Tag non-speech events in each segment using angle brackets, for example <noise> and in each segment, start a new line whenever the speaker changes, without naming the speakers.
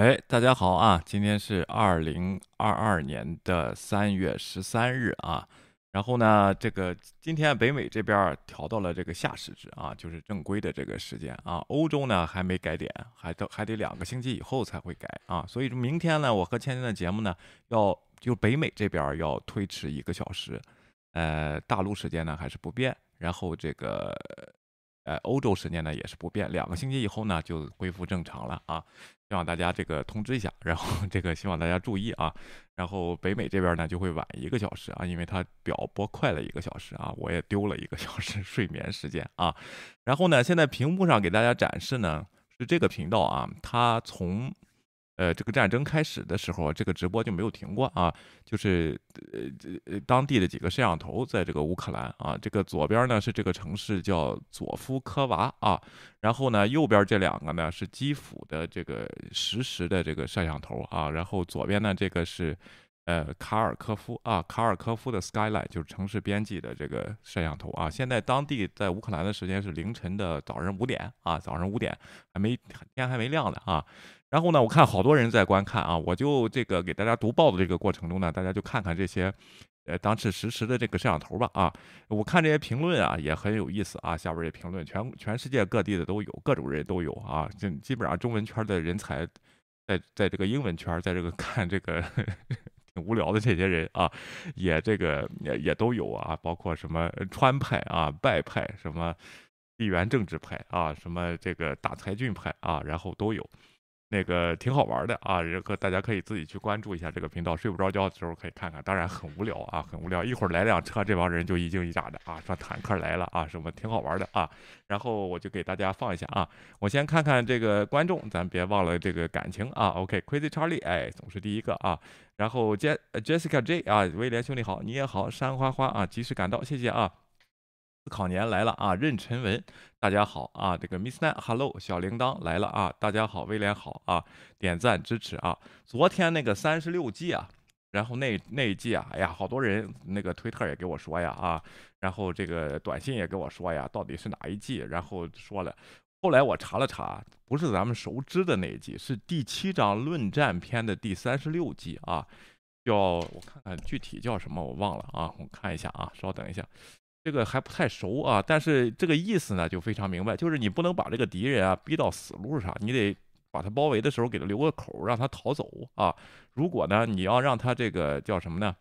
哎，大家好啊！今天是二零二二年的三月十三日啊。然后呢，这个今天北美这边调到了这个夏时制啊，就是正规的这个时间啊。欧洲呢还没改点，还得还得两个星期以后才会改啊。所以明天呢，我和芊芊的节目呢，要就北美这边要推迟一个小时，呃，大陆时间呢还是不变。然后这个。呃，欧洲时间呢也是不变，两个星期以后呢就恢复正常了啊，希望大家这个通知一下，然后 <laughs> 这个希望大家注意啊，然后北美这边呢就会晚一个小时啊，因为它表播快了一个小时啊，我也丢了一个 <laughs> 小时睡眠时间啊，然后呢，现在屏幕上给大家展示呢是这个频道啊，它从。呃，这个战争开始的时候，这个直播就没有停过啊。就是呃呃，当地的几个摄像头在这个乌克兰啊。这个左边呢是这个城市叫佐夫科娃啊，然后呢右边这两个呢是基辅的这个实时的这个摄像头啊。然后左边呢这个是呃卡尔科夫啊，卡尔科夫的 Skyline 就是城市边际的这个摄像头啊。现在当地在乌克兰的时间是凌晨的早上五点啊，早上五点还没天还没亮呢啊。然后呢，我看好多人在观看啊，我就这个给大家读报的这个过程中呢，大家就看看这些，呃，当时实时的这个摄像头吧啊，我看这些评论啊也很有意思啊，下边这评论全全世界各地的都有，各种人都有啊，就基本上中文圈的人才，在在这个英文圈，在这个 <laughs> 看这个挺无聊的这些人啊，也这个也也都有啊，包括什么川派啊、拜派、什么地缘政治派啊、什么这个大才俊派啊，然后都有。那个挺好玩的啊，这个大家可以自己去关注一下这个频道，睡不着觉的时候可以看看。当然很无聊啊，很无聊。一会儿来辆车，这帮人就一惊一乍的啊，说坦克来了啊，什么挺好玩的啊。然后我就给大家放一下啊，我先看看这个观众，咱别忘了这个感情啊。OK，Crazy Charlie，哎，总是第一个啊。然后 J Jessica J 啊，威廉兄弟好，你也好，山花花啊，及时赶到，谢谢啊。考年来了啊，任晨文，大家好啊，这个 Miss Nine，Hello，小铃铛来了啊，大家好，威廉好啊，点赞支持啊。昨天那个三十六计啊，然后那那一季啊，哎呀，好多人那个推特也给我说呀啊，然后这个短信也给我说呀，到底是哪一季？然后说了，后来我查了查，不是咱们熟知的那一季，是第七章论战篇的第三十六计啊，叫我看看具体叫什么，我忘了啊，我看一下啊，稍等一下。这个还不太熟啊，但是这个意思呢就非常明白，就是你不能把这个敌人啊逼到死路上，你得把他包围的时候给他留个口，让他逃走啊。如果呢你要让他这个叫什么呢？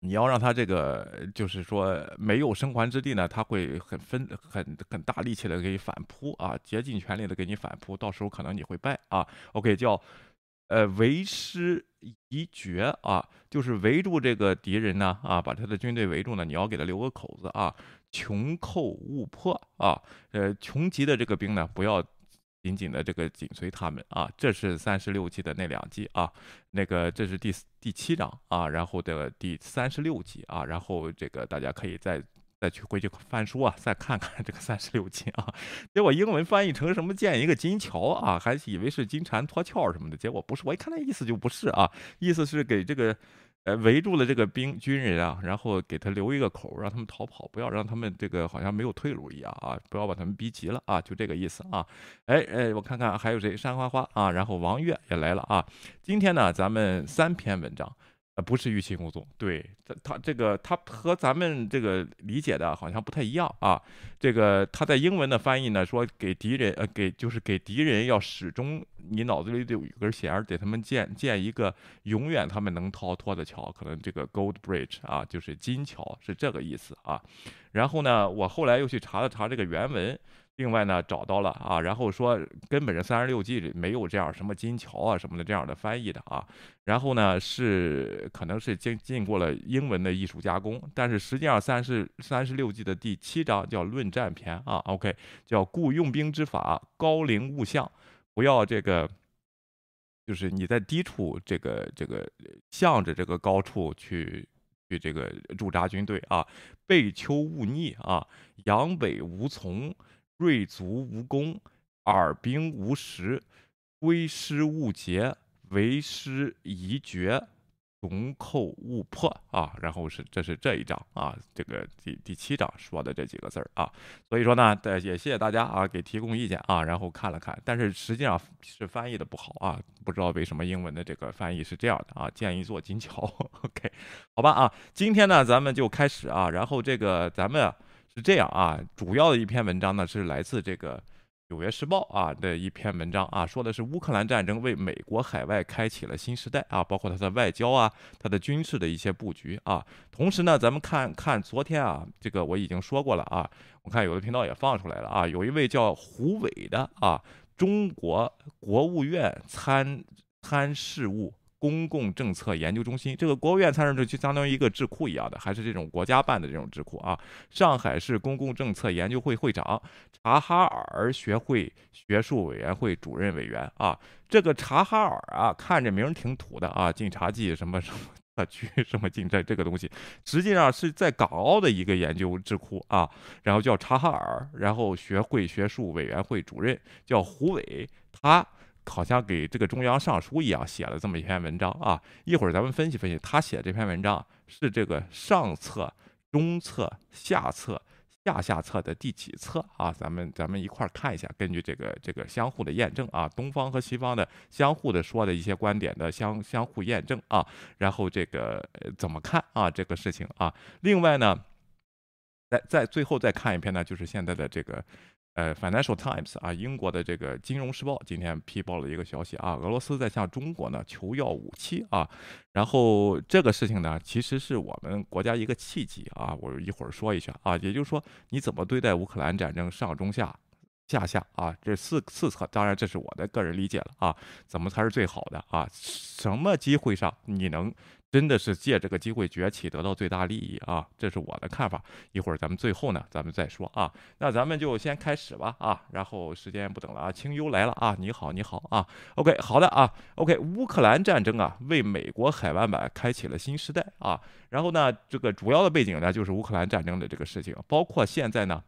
你要让他这个就是说没有生还之地呢，他会很分很很大力气的给你反扑啊，竭尽全力的给你反扑，到时候可能你会败啊。OK，叫。呃，为师一绝啊，就是围住这个敌人呢，啊，把他的军队围住呢，你要给他留个口子啊，穷寇勿迫啊，呃，穷急的这个兵呢，不要紧紧的这个紧随他们啊，这是三十六计的那两计啊，那个这是第第七章啊，然后的第三十六计啊，然后这个大家可以再。再去回去翻书啊，再看看这个三十六计啊，结果英文翻译成什么建一个金桥啊，还以为是金蝉脱壳什么的，结果不是，我一看那意思就不是啊，意思是给这个呃围住了这个兵军人啊，然后给他留一个口，让他们逃跑，不要让他们这个好像没有退路一样啊，不要把他们逼急了啊，就这个意思啊。哎哎，我看看还有谁，山花花啊，然后王月也来了啊。今天呢，咱们三篇文章。呃，不是预期工作，对他，他这个他和咱们这个理解的好像不太一样啊。这个他在英文的翻译呢，说给敌人，呃，给就是给敌人要始终你脑子里得有一根弦，给他们建建一个永远他们能逃脱的桥，可能这个 Gold Bridge 啊，就是金桥，是这个意思啊。然后呢，我后来又去查了查这个原文。另外呢，找到了啊，然后说根本这三十六计里没有这样什么金桥啊什么的这样的翻译的啊，然后呢是可能是经经过了英文的艺术加工，但是实际上三十三十六计的第七章叫论战篇啊，OK，叫故用兵之法，高陵勿向，不要这个，就是你在低处这个这个向着这个高处去去这个驻扎军队啊，背丘勿逆啊，阳北无从。锐卒无功，耳兵无实，归师勿捷，为师宜绝，穷寇勿迫啊，然后是这是这一章啊，这个第第七章说的这几个字儿啊，所以说呢，也谢谢大家啊给提供意见啊，然后看了看，但是实际上是翻译的不好啊，不知道为什么英文的这个翻译是这样的啊，建议做金桥，<laughs> OK，好吧啊，今天呢咱们就开始啊，然后这个咱们是这样啊，主要的一篇文章呢是来自这个。《纽约时报》啊的一篇文章啊，说的是乌克兰战争为美国海外开启了新时代啊，包括它的外交啊，它的军事的一些布局啊。同时呢，咱们看看昨天啊，这个我已经说过了啊，我看有的频道也放出来了啊，有一位叫胡伟的啊，中国国务院参参事务。公共政策研究中心，这个国务院参事处就相当于一个智库一样的，还是这种国家办的这种智库啊。上海市公共政策研究会会长，察哈尔学会学术委员会主任委员啊。这个察哈尔啊，看着名挺土的啊，晋察冀什么什么特区什么晋这这个东西，实际上是在港澳的一个研究智库啊。然后叫察哈尔，然后学会学术委员会主任叫胡伟，他。好像给这个中央上书一样写了这么一篇文章啊！一会儿咱们分析分析，他写这篇文章是这个上册、中册、下册、下下册的第几册啊？咱们咱们一块儿看一下，根据这个这个相互的验证啊，东方和西方的相互的说的一些观点的相相互验证啊，然后这个怎么看啊这个事情啊？另外呢，在在最后再看一篇呢，就是现在的这个。呃，Financial Times 啊，英国的这个《金融时报》今天批报了一个消息啊，俄罗斯在向中国呢求要武器啊，然后这个事情呢，其实是我们国家一个契机啊，我一会儿说一下啊，也就是说你怎么对待乌克兰战争上中下下下啊，这四四侧，当然这是我的个人理解了啊，怎么才是最好的啊？什么机会上你能？真的是借这个机会崛起，得到最大利益啊！这是我的看法。一会儿咱们最后呢，咱们再说啊。那咱们就先开始吧啊。然后时间不等了啊，清幽来了啊，你好，你好啊。OK，好的啊。OK，乌克兰战争啊，为美国海湾版开启了新时代啊。然后呢，这个主要的背景呢，就是乌克兰战争的这个事情，包括现在呢，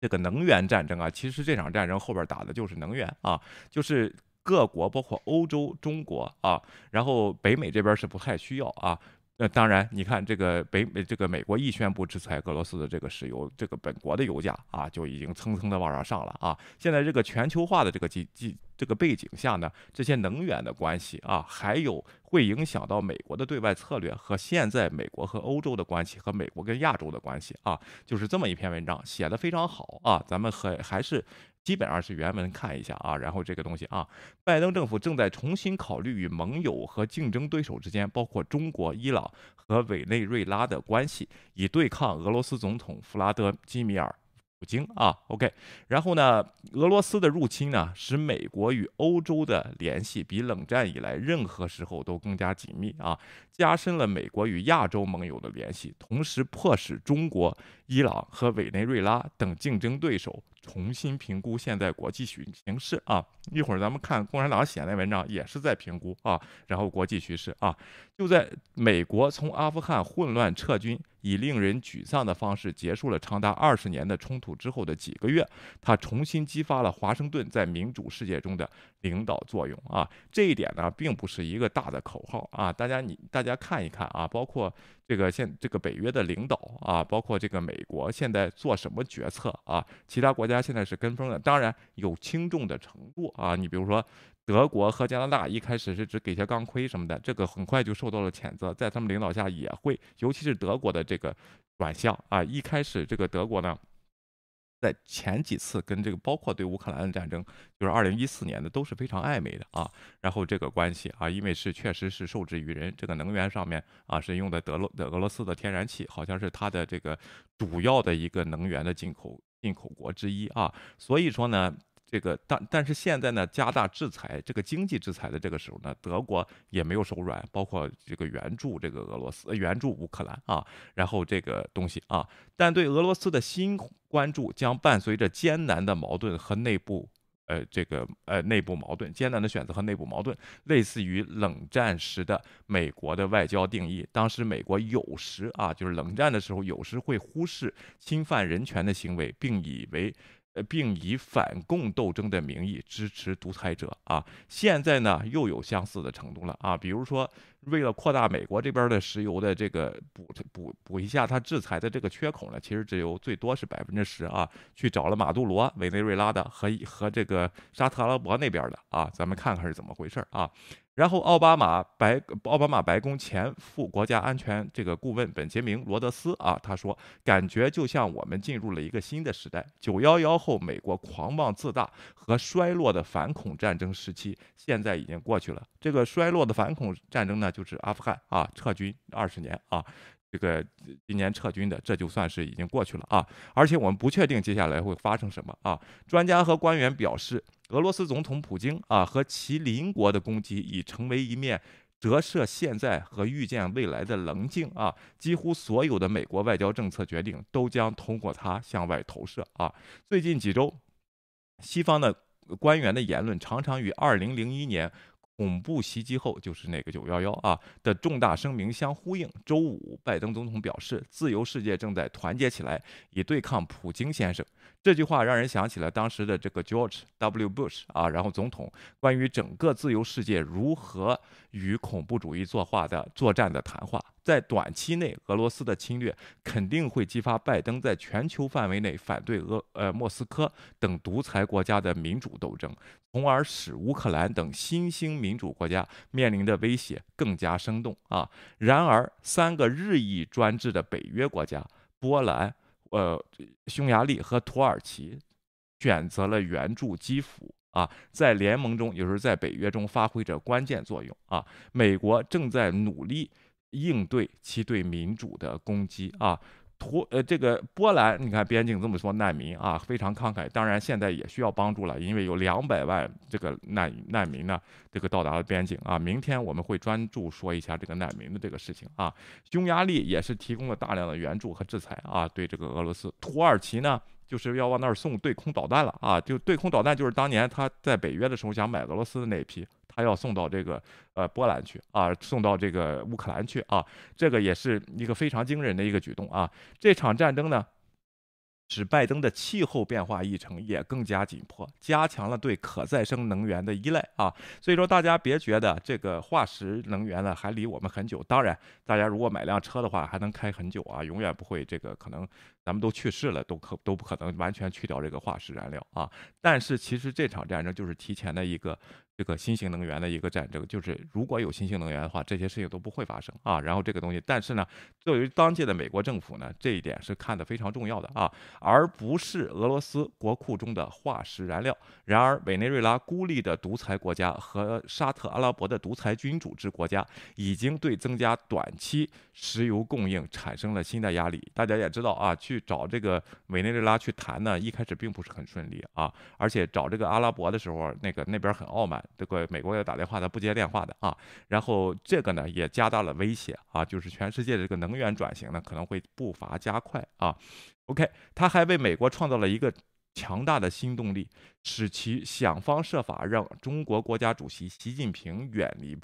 这个能源战争啊，其实这场战争后边打的就是能源啊，就是。各国包括欧洲、中国啊，然后北美这边是不太需要啊。那当然，你看这个北美，这个美国一宣布制裁俄罗斯的这个石油，这个本国的油价啊就已经蹭蹭的往上上了啊。现在这个全球化的这个基基这个背景下呢，这些能源的关系啊，还有会影响到美国的对外策略和现在美国和欧洲的关系和美国跟亚洲的关系啊，就是这么一篇文章写的非常好啊。咱们还还是。基本上是原文看一下啊，然后这个东西啊，拜登政府正在重新考虑与盟友和竞争对手之间，包括中国、伊朗和委内瑞拉的关系，以对抗俄罗斯总统弗拉德基米尔。普京啊，OK，然后呢，俄罗斯的入侵呢，使美国与欧洲的联系比冷战以来任何时候都更加紧密啊，加深了美国与亚洲盟友的联系，同时迫使中国、伊朗和委内瑞拉等竞争对手重新评估现在国际形形势啊。一会儿咱们看共产党写那文章也是在评估啊，然后国际局势啊，就在美国从阿富汗混乱撤军。以令人沮丧的方式结束了长达二十年的冲突之后的几个月，他重新激发了华盛顿在民主世界中的领导作用啊！这一点呢，并不是一个大的口号啊！大家你大大家看一看啊，包括这个现这个北约的领导啊，包括这个美国现在做什么决策啊？其他国家现在是跟风的，当然有轻重的程度啊！你比如说。德国和加拿大一开始是只给些钢盔什么的，这个很快就受到了谴责，在他们领导下也会，尤其是德国的这个转向啊，一开始这个德国呢，在前几次跟这个包括对乌克兰的战争，就是二零一四年的都是非常暧昧的啊，然后这个关系啊，因为是确实是受制于人，这个能源上面啊是用的德罗的俄罗斯的天然气，好像是它的这个主要的一个能源的进口进口国之一啊，所以说呢。这个但但是现在呢，加大制裁，这个经济制裁的这个时候呢，德国也没有手软，包括这个援助这个俄罗斯，援助乌克兰啊，然后这个东西啊，但对俄罗斯的新关注将伴随着艰难的矛盾和内部，呃，这个呃内部矛盾，艰难的选择和内部矛盾，类似于冷战时的美国的外交定义，当时美国有时啊，就是冷战的时候，有时会忽视侵犯人权的行为，并以为。并以反共斗争的名义支持独裁者啊！现在呢，又有相似的程度了啊！比如说，为了扩大美国这边的石油的这个补补补一下它制裁的这个缺口呢，其实只有最多是百分之十啊，去找了马杜罗、委内瑞拉的和和这个沙特阿拉伯那边的啊，咱们看看是怎么回事啊。然后，奥巴马白奥巴马白宫前副国家安全这个顾问本杰明罗德斯啊，他说，感觉就像我们进入了一个新的时代。九幺幺后，美国狂妄自大和衰落的反恐战争时期，现在已经过去了。这个衰落的反恐战争呢，就是阿富汗啊，撤军二十年啊。这个今年撤军的，这就算是已经过去了啊！而且我们不确定接下来会发生什么啊！专家和官员表示，俄罗斯总统普京啊和其邻国的攻击已成为一面折射现在和预见未来的棱镜啊！几乎所有的美国外交政策决定都将通过它向外投射啊！最近几周，西方的官员的言论常常与2001年。恐怖袭击后就是那个九幺幺啊的重大声明相呼应。周五，拜登总统表示，自由世界正在团结起来，以对抗普京先生。这句话让人想起了当时的这个 George W. Bush 啊，然后总统关于整个自由世界如何与恐怖主义作画的作战的谈话。在短期内，俄罗斯的侵略肯定会激发拜登在全球范围内反对俄呃莫斯科等独裁国家的民主斗争，从而使乌克兰等新兴民主国家面临的威胁更加生动啊。然而，三个日益专制的北约国家——波兰、呃匈牙利和土耳其，选择了援助基辅啊，在联盟中，有时候在北约中发挥着关键作用啊。美国正在努力。应对其对民主的攻击啊，图呃这个波兰，你看边境这么说难民啊，非常慷慨。当然现在也需要帮助了，因为有两百万这个难难民呢，这个到达了边境啊。明天我们会专注说一下这个难民的这个事情啊。匈牙利也是提供了大量的援助和制裁啊，对这个俄罗斯。土耳其呢？就是要往那儿送对空导弹了啊！就对空导弹，就是当年他在北约的时候想买俄罗斯的那一批，他要送到这个呃波兰去啊，送到这个乌克兰去啊，这个也是一个非常惊人的一个举动啊！这场战争呢？使拜登的气候变化议程也更加紧迫，加强了对可再生能源的依赖啊！所以说，大家别觉得这个化石能源呢还离我们很久。当然，大家如果买辆车的话，还能开很久啊，永远不会这个可能咱们都去世了，都可都不可能完全去掉这个化石燃料啊。但是，其实这场战争就是提前的一个。这个新型能源的一个战争，就是如果有新型能源的话，这些事情都不会发生啊。然后这个东西，但是呢，作为当届的美国政府呢，这一点是看得非常重要的啊，而不是俄罗斯国库中的化石燃料。然而，委内瑞拉孤立的独裁国家和沙特阿拉伯的独裁君主制国家，已经对增加短期石油供应产生了新的压力。大家也知道啊，去去找这个委内瑞拉去谈呢，一开始并不是很顺利啊，而且找这个阿拉伯的时候，那个那边很傲慢。这个美国要打电话，他不接电话的啊。然后这个呢也加大了威胁啊，就是全世界的这个能源转型呢可能会步伐加快啊。OK，他还为美国创造了一个强大的新动力，使其想方设法让中国国家主席习近平远离。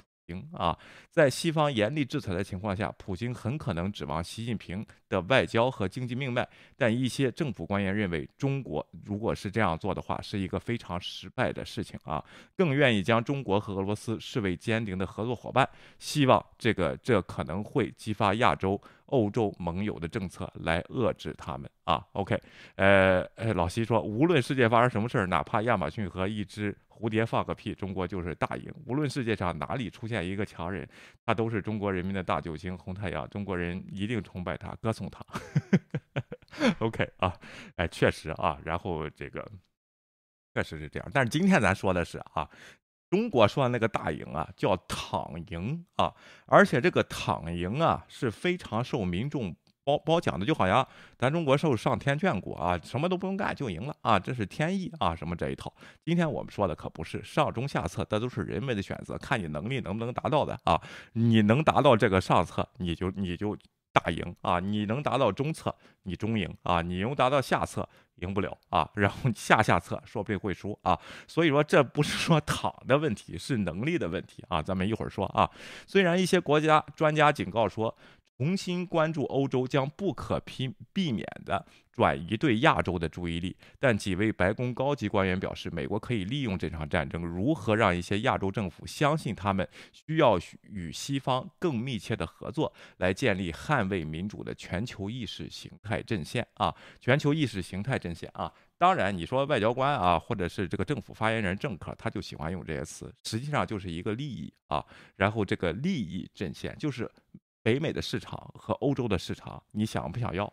啊，在西方严厉制裁的情况下，普京很可能指望习近平的外交和经济命脉。但一些政府官员认为，中国如果是这样做的话，是一个非常失败的事情啊，更愿意将中国和俄罗斯视为坚定的合作伙伴，希望这个这可能会激发亚洲、欧洲盟友的政策来遏制他们啊。OK，呃呃，老西说，无论世界发生什么事儿，哪怕亚马逊和一只。蝴蝶放个屁，中国就是大赢。无论世界上哪里出现一个强人，他都是中国人民的大救星、红太阳。中国人一定崇拜他，歌颂他。OK 啊，哎，确实啊。然后这个确实是这样。但是今天咱说的是啊，中国说的那个大赢啊，叫躺赢啊，而且这个躺赢啊是非常受民众。褒褒奖的就好像咱中国受上天眷顾啊，什么都不用干就赢了啊，这是天意啊，什么这一套。今天我们说的可不是上中下策，这都是人们的选择，看你能力能不能达到的啊。你能达到这个上策，你就你就大赢啊；你能达到中策，你中赢啊；你能达到下策，赢不了啊。然后下下策说不定会输啊。所以说这不是说躺的问题，是能力的问题啊。咱们一会儿说啊。虽然一些国家专家警告说。重新关注欧洲，将不可避避免的转移对亚洲的注意力。但几位白宫高级官员表示，美国可以利用这场战争，如何让一些亚洲政府相信他们需要与西方更密切的合作，来建立捍卫民主的全球意识形态阵线啊！全球意识形态阵线啊！当然，你说外交官啊，或者是这个政府发言人、政客，他就喜欢用这些词，实际上就是一个利益啊。然后这个利益阵线就是北美的市场和欧洲的市场，你想不想要？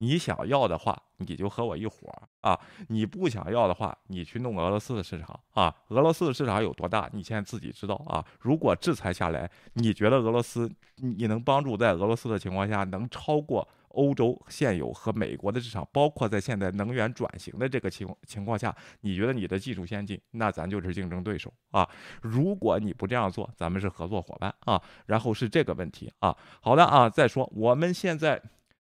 你想要的话，你就和我一伙儿啊；你不想要的话，你去弄俄罗斯的市场啊。俄罗斯的市场有多大？你现在自己知道啊。如果制裁下来，你觉得俄罗斯你能帮助在俄罗斯的情况下能超过？欧洲现有和美国的市场，包括在现在能源转型的这个情情况下，你觉得你的技术先进，那咱就是竞争对手啊。如果你不这样做，咱们是合作伙伴啊。然后是这个问题啊。好的啊，再说我们现在。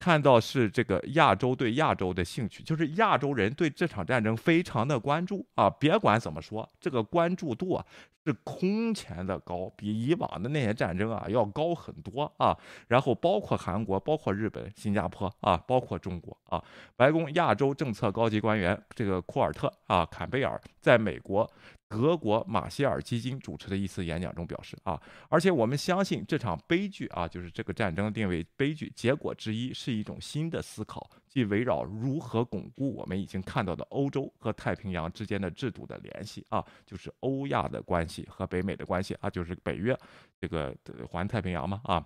看到是这个亚洲对亚洲的兴趣，就是亚洲人对这场战争非常的关注啊！别管怎么说，这个关注度啊是空前的高，比以往的那些战争啊要高很多啊。然后包括韩国、包括日本、新加坡啊，包括中国啊。白宫亚洲政策高级官员这个库尔特啊坎贝尔在美国。德国马歇尔基金主持的一次演讲中表示啊，而且我们相信这场悲剧啊，就是这个战争定位悲剧，结果之一是一种新的思考，即围绕如何巩固我们已经看到的欧洲和太平洋之间的制度的联系啊，就是欧亚的关系和北美的关系啊，就是北约这个环太平洋嘛啊。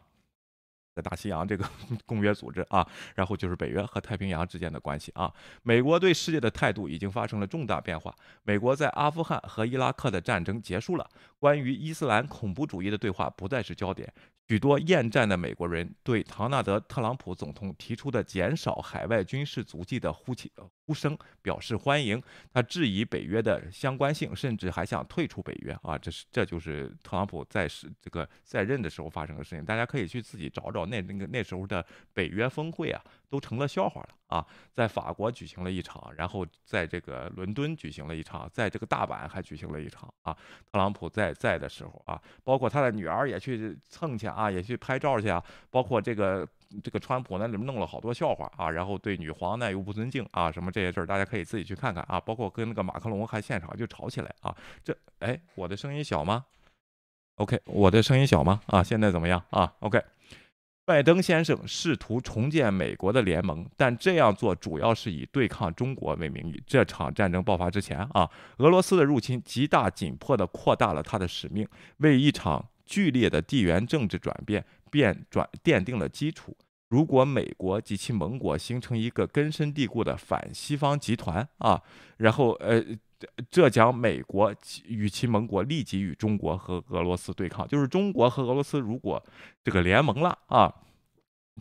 在大西洋这个 <laughs> 公约组织啊，然后就是北约和太平洋之间的关系啊。美国对世界的态度已经发生了重大变化。美国在阿富汗和伊拉克的战争结束了，关于伊斯兰恐怖主义的对话不再是焦点。许多厌战的美国人对唐纳德·特朗普总统提出的减少海外军事足迹的呼起呼声表示欢迎。他质疑北约的相关性，甚至还想退出北约啊！这是这就是特朗普在是这个在任的时候发生的事情。大家可以去自己找找那那个那时候的北约峰会啊。都成了笑话了啊！在法国举行了一场，然后在这个伦敦举行了一场，在这个大阪还举行了一场啊。特朗普在在的时候啊，包括他的女儿也去蹭去啊，也去拍照去啊。包括这个这个川普呢，里面弄了好多笑话啊，然后对女皇呢又不尊敬啊，什么这些事儿，大家可以自己去看看啊。包括跟那个马克龙还现场就吵起来啊。这哎，我的声音小吗？OK，我的声音小吗？啊，现在怎么样啊？OK。拜登先生试图重建美国的联盟，但这样做主要是以对抗中国为名义。这场战争爆发之前啊，俄罗斯的入侵极大紧迫地扩大了他的使命，为一场剧烈的地缘政治转变便转奠定了基础。如果美国及其盟国形成一个根深蒂固的反西方集团啊，然后呃，这将美国与其盟国立即与中国和俄罗斯对抗，就是中国和俄罗斯如果这个联盟了啊。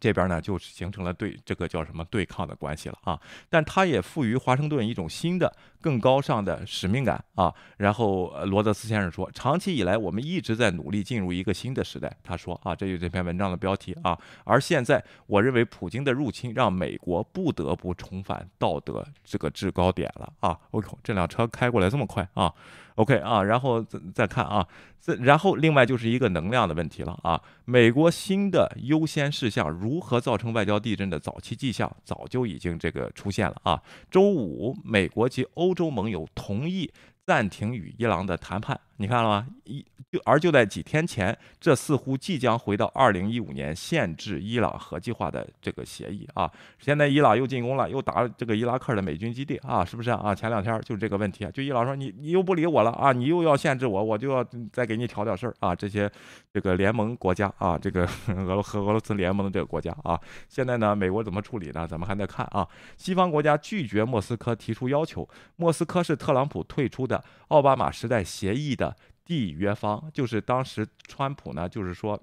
这边呢，就形成了对这个叫什么对抗的关系了啊，但他也赋予华盛顿一种新的、更高尚的使命感啊。然后罗德斯先生说，长期以来我们一直在努力进入一个新的时代。他说啊，这就这篇文章的标题啊。而现在，我认为普京的入侵让美国不得不重返道德这个制高点了啊。我靠，这辆车开过来这么快啊！OK 啊，然后再再看啊，这然后另外就是一个能量的问题了啊。美国新的优先事项如何造成外交地震的早期迹象，早就已经这个出现了啊。周五，美国及欧洲盟友同意暂停与伊朗的谈判。你看了吗？一就而就在几天前，这似乎即将回到二零一五年限制伊朗核计划的这个协议啊。现在伊朗又进攻了，又打了这个伊拉克的美军基地啊，是不是啊？前两天就是这个问题啊，就伊朗说你你又不理我了啊，你又要限制我，我就要再给你挑点事儿啊。这些这个联盟国家啊，这个 <laughs> 俄和俄罗斯联盟的这个国家啊，现在呢，美国怎么处理呢？咱们还在看啊。西方国家拒绝莫斯科提出要求，莫斯科是特朗普退出的奥巴马时代协议的。缔约方就是当时川普呢，就是说。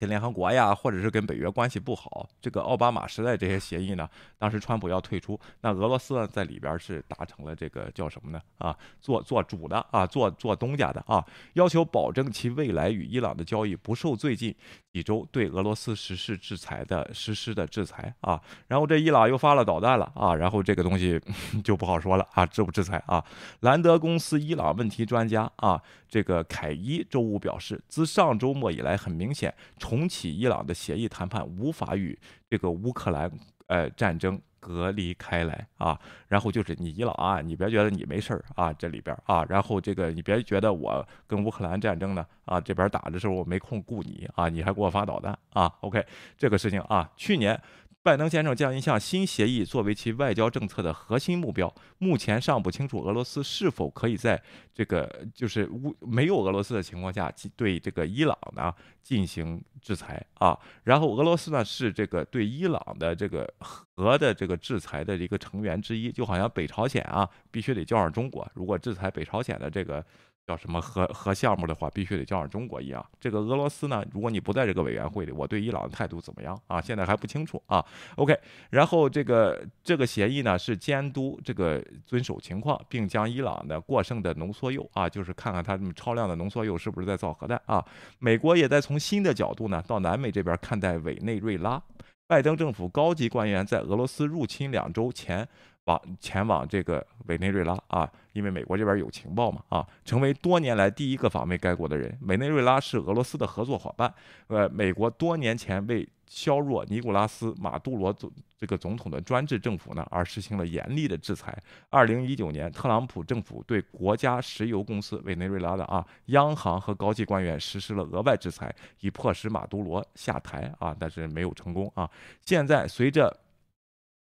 跟联合国呀，或者是跟北约关系不好，这个奥巴马时代这些协议呢，当时川普要退出，那俄罗斯呢在里边是达成了这个叫什么呢？啊，做做主的啊，做做东家的啊，要求保证其未来与伊朗的交易不受最近几周对俄罗斯实施制裁的实施的制裁啊。然后这伊朗又发了导弹了啊，然后这个东西 <laughs> 就不好说了啊，制不制裁啊？兰德公司伊朗问题专家啊，这个凯伊周五表示，自上周末以来，很明显。重启伊朗的协议谈判无法与这个乌克兰呃战争。隔离开来啊，然后就是你伊朗啊，你别觉得你没事儿啊，这里边啊，然后这个你别觉得我跟乌克兰战争呢啊，这边打的时候我没空顾你啊，你还给我发导弹啊，OK，这个事情啊，去年。拜登先生将一项新协议作为其外交政策的核心目标，目前尚不清楚俄罗斯是否可以在这个就是无没有俄罗斯的情况下对这个伊朗呢进行制裁啊。然后俄罗斯呢是这个对伊朗的这个核的这个制裁的一个成员之一，就好像北朝鲜啊必须得叫上中国，如果制裁北朝鲜的这个。叫什么核核项目的话，必须得叫上中国一样。这个俄罗斯呢，如果你不在这个委员会里，我对伊朗的态度怎么样啊？现在还不清楚啊。OK，然后这个这个协议呢是监督这个遵守情况，并将伊朗的过剩的浓缩铀啊，就是看看他们超量的浓缩铀是不是在造核弹啊。美国也在从新的角度呢到南美这边看待委内瑞拉。拜登政府高级官员在俄罗斯入侵两周前。往前往这个委内瑞拉啊，因为美国这边有情报嘛啊，成为多年来第一个访问该国的人。委内瑞拉是俄罗斯的合作伙伴，呃，美国多年前为削弱尼古拉斯·马杜罗总这个总统的专制政府呢，而实行了严厉的制裁。二零一九年，特朗普政府对国家石油公司委内瑞拉的啊央行和高级官员实施了额外制裁，以迫使马杜罗下台啊，但是没有成功啊。现在随着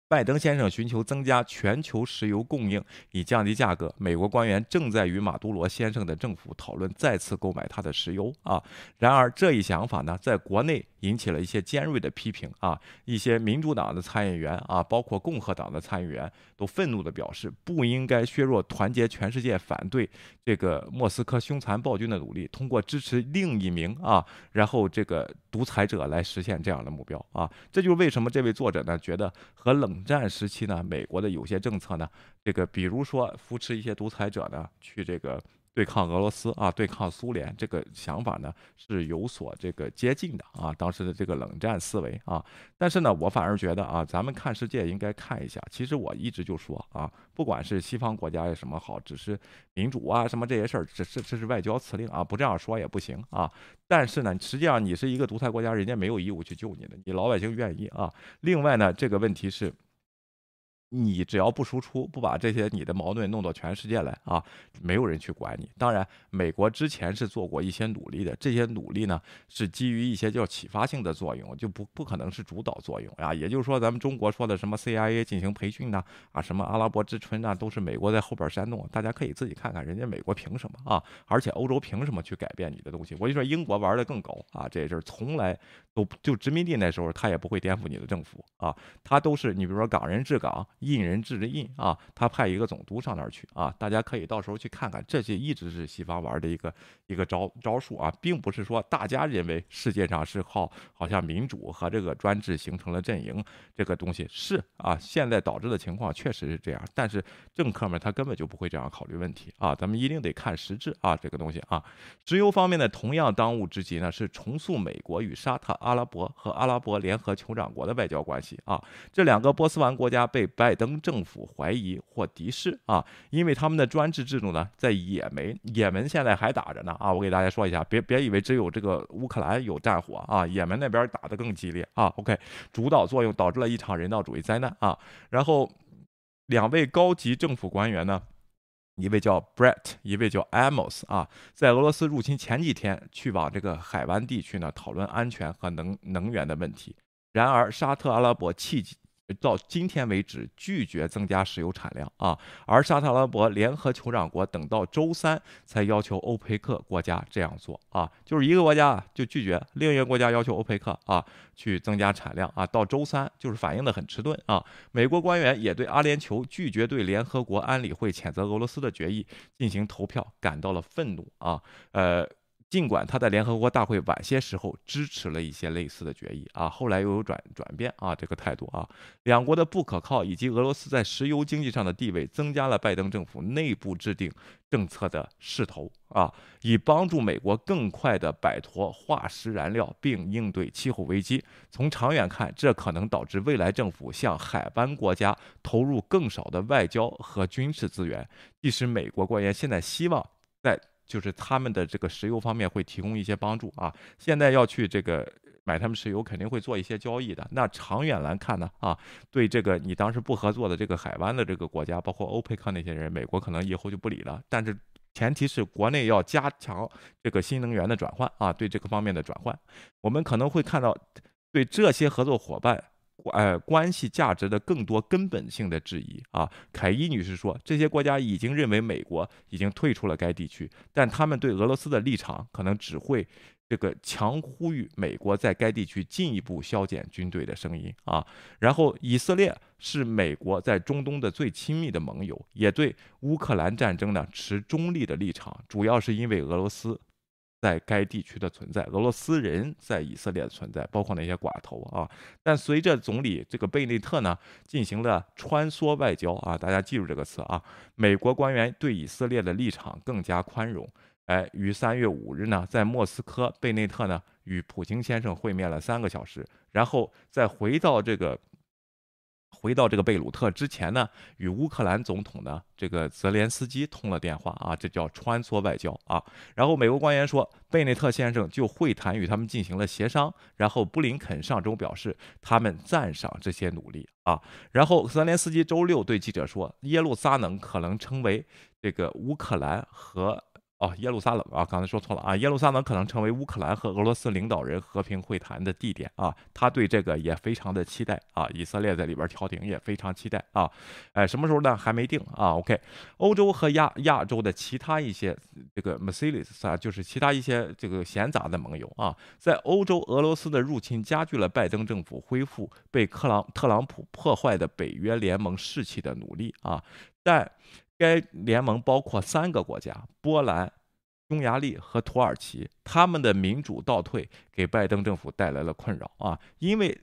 拜登先生寻求增加全球石油供应以降低价格。美国官员正在与马杜罗先生的政府讨论再次购买他的石油啊。然而这一想法呢，在国内引起了一些尖锐的批评啊。一些民主党的参议员啊，包括共和党的参议员，都愤怒地表示，不应该削弱团结全世界反对这个莫斯科凶残暴君的努力，通过支持另一名啊，然后这个独裁者来实现这样的目标啊。这就是为什么这位作者呢，觉得和冷。冷战时期呢，美国的有些政策呢，这个比如说扶持一些独裁者呢，去这个对抗俄罗斯啊，对抗苏联，这个想法呢是有所这个接近的啊，当时的这个冷战思维啊。但是呢，我反而觉得啊，咱们看世界应该看一下。其实我一直就说啊，不管是西方国家有什么好，只是民主啊什么这些事儿，这是这是外交辞令啊，不这样说也不行啊。但是呢，实际上你是一个独裁国家，人家没有义务去救你的，你老百姓愿意啊。另外呢，这个问题是。你只要不输出，不把这些你的矛盾弄到全世界来啊，没有人去管你。当然，美国之前是做过一些努力的，这些努力呢是基于一些叫启发性的作用，就不不可能是主导作用啊。也就是说，咱们中国说的什么 CIA 进行培训呐，啊，什么阿拉伯之春呐，都是美国在后边煽动。大家可以自己看看，人家美国凭什么啊？而且欧洲凭什么去改变你的东西？我就说英国玩的更高啊，这事儿从来都就殖民地那时候他也不会颠覆你的政府啊，他都是你比如说港人治港。印人治着印啊，他派一个总督上那儿去啊，大家可以到时候去看看，这些一直是西方玩的一个一个招招数啊，并不是说大家认为世界上是靠好像民主和这个专制形成了阵营，这个东西是啊，现在导致的情况确实是这样，但是政客们他根本就不会这样考虑问题啊，咱们一定得看实质啊，这个东西啊，石油方面的同样当务之急呢是重塑美国与沙特阿拉伯和阿拉伯联合酋长国的外交关系啊，这两个波斯湾国家被拜登政府怀疑或敌视啊，因为他们的专制制度呢，在也门，也门现在还打着呢啊！我给大家说一下，别别以为只有这个乌克兰有战火啊，也门那边打得更激烈啊。OK，主导作用导致了一场人道主义灾难啊。然后两位高级政府官员呢，一位叫 Brett，一位叫 Amos 啊，在俄罗斯入侵前几天去往这个海湾地区呢，讨论安全和能能源的问题。然而沙特阿拉伯气到今天为止拒绝增加石油产量啊，而沙特阿拉伯联合酋长国等到周三才要求欧佩克国家这样做啊，就是一个国家就拒绝，另一个国家要求欧佩克啊去增加产量啊，到周三就是反应的很迟钝啊。美国官员也对阿联酋拒绝对联合国安理会谴责俄罗斯的决议进行投票感到了愤怒啊，呃。尽管他在联合国大会晚些时候支持了一些类似的决议啊，后来又有转转变啊，这个态度啊，两国的不可靠以及俄罗斯在石油经济上的地位，增加了拜登政府内部制定政策的势头啊，以帮助美国更快地摆脱化石燃料并应对气候危机。从长远看，这可能导致未来政府向海湾国家投入更少的外交和军事资源。即使美国官员现在希望在就是他们的这个石油方面会提供一些帮助啊，现在要去这个买他们石油，肯定会做一些交易的。那长远来看呢，啊，对这个你当时不合作的这个海湾的这个国家，包括欧佩克那些人，美国可能以后就不理了。但是前提是国内要加强这个新能源的转换啊，对这个方面的转换，我们可能会看到对这些合作伙伴。呃，关系价值的更多根本性的质疑啊，凯伊女士说，这些国家已经认为美国已经退出了该地区，但他们对俄罗斯的立场可能只会这个强呼吁美国在该地区进一步削减军队的声音啊。然后，以色列是美国在中东的最亲密的盟友，也对乌克兰战争呢持中立的立场，主要是因为俄罗斯。在该地区的存在，俄罗斯人在以色列的存在，包括那些寡头啊。但随着总理这个贝内特呢进行了穿梭外交啊，大家记住这个词啊。美国官员对以色列的立场更加宽容。哎，于三月五日呢，在莫斯科，贝内特呢与普京先生会面了三个小时，然后再回到这个。回到这个贝鲁特之前呢，与乌克兰总统呢这个泽连斯基通了电话啊，这叫穿梭外交啊。然后美国官员说，贝内特先生就会谈与他们进行了协商。然后布林肯上周表示，他们赞赏这些努力啊。然后泽连斯基周六对记者说，耶路撒冷可能成为这个乌克兰和。哦，耶路撒冷啊，刚才说错了啊。耶路撒冷可能成为乌克兰和俄罗斯领导人和平会谈的地点啊，他对这个也非常的期待啊。以色列在里边调停也非常期待啊。哎，什么时候呢？还没定啊。OK，欧洲和亚亚洲的其他一些这个 m e s i l i s 啊，就是其他一些这个闲杂的盟友啊，在欧洲俄罗斯的入侵加剧了拜登政府恢复被克朗特朗普破坏的北约联盟士气的努力啊，但。该联盟包括三个国家：波兰、匈牙利和土耳其。他们的民主倒退给拜登政府带来了困扰啊！因为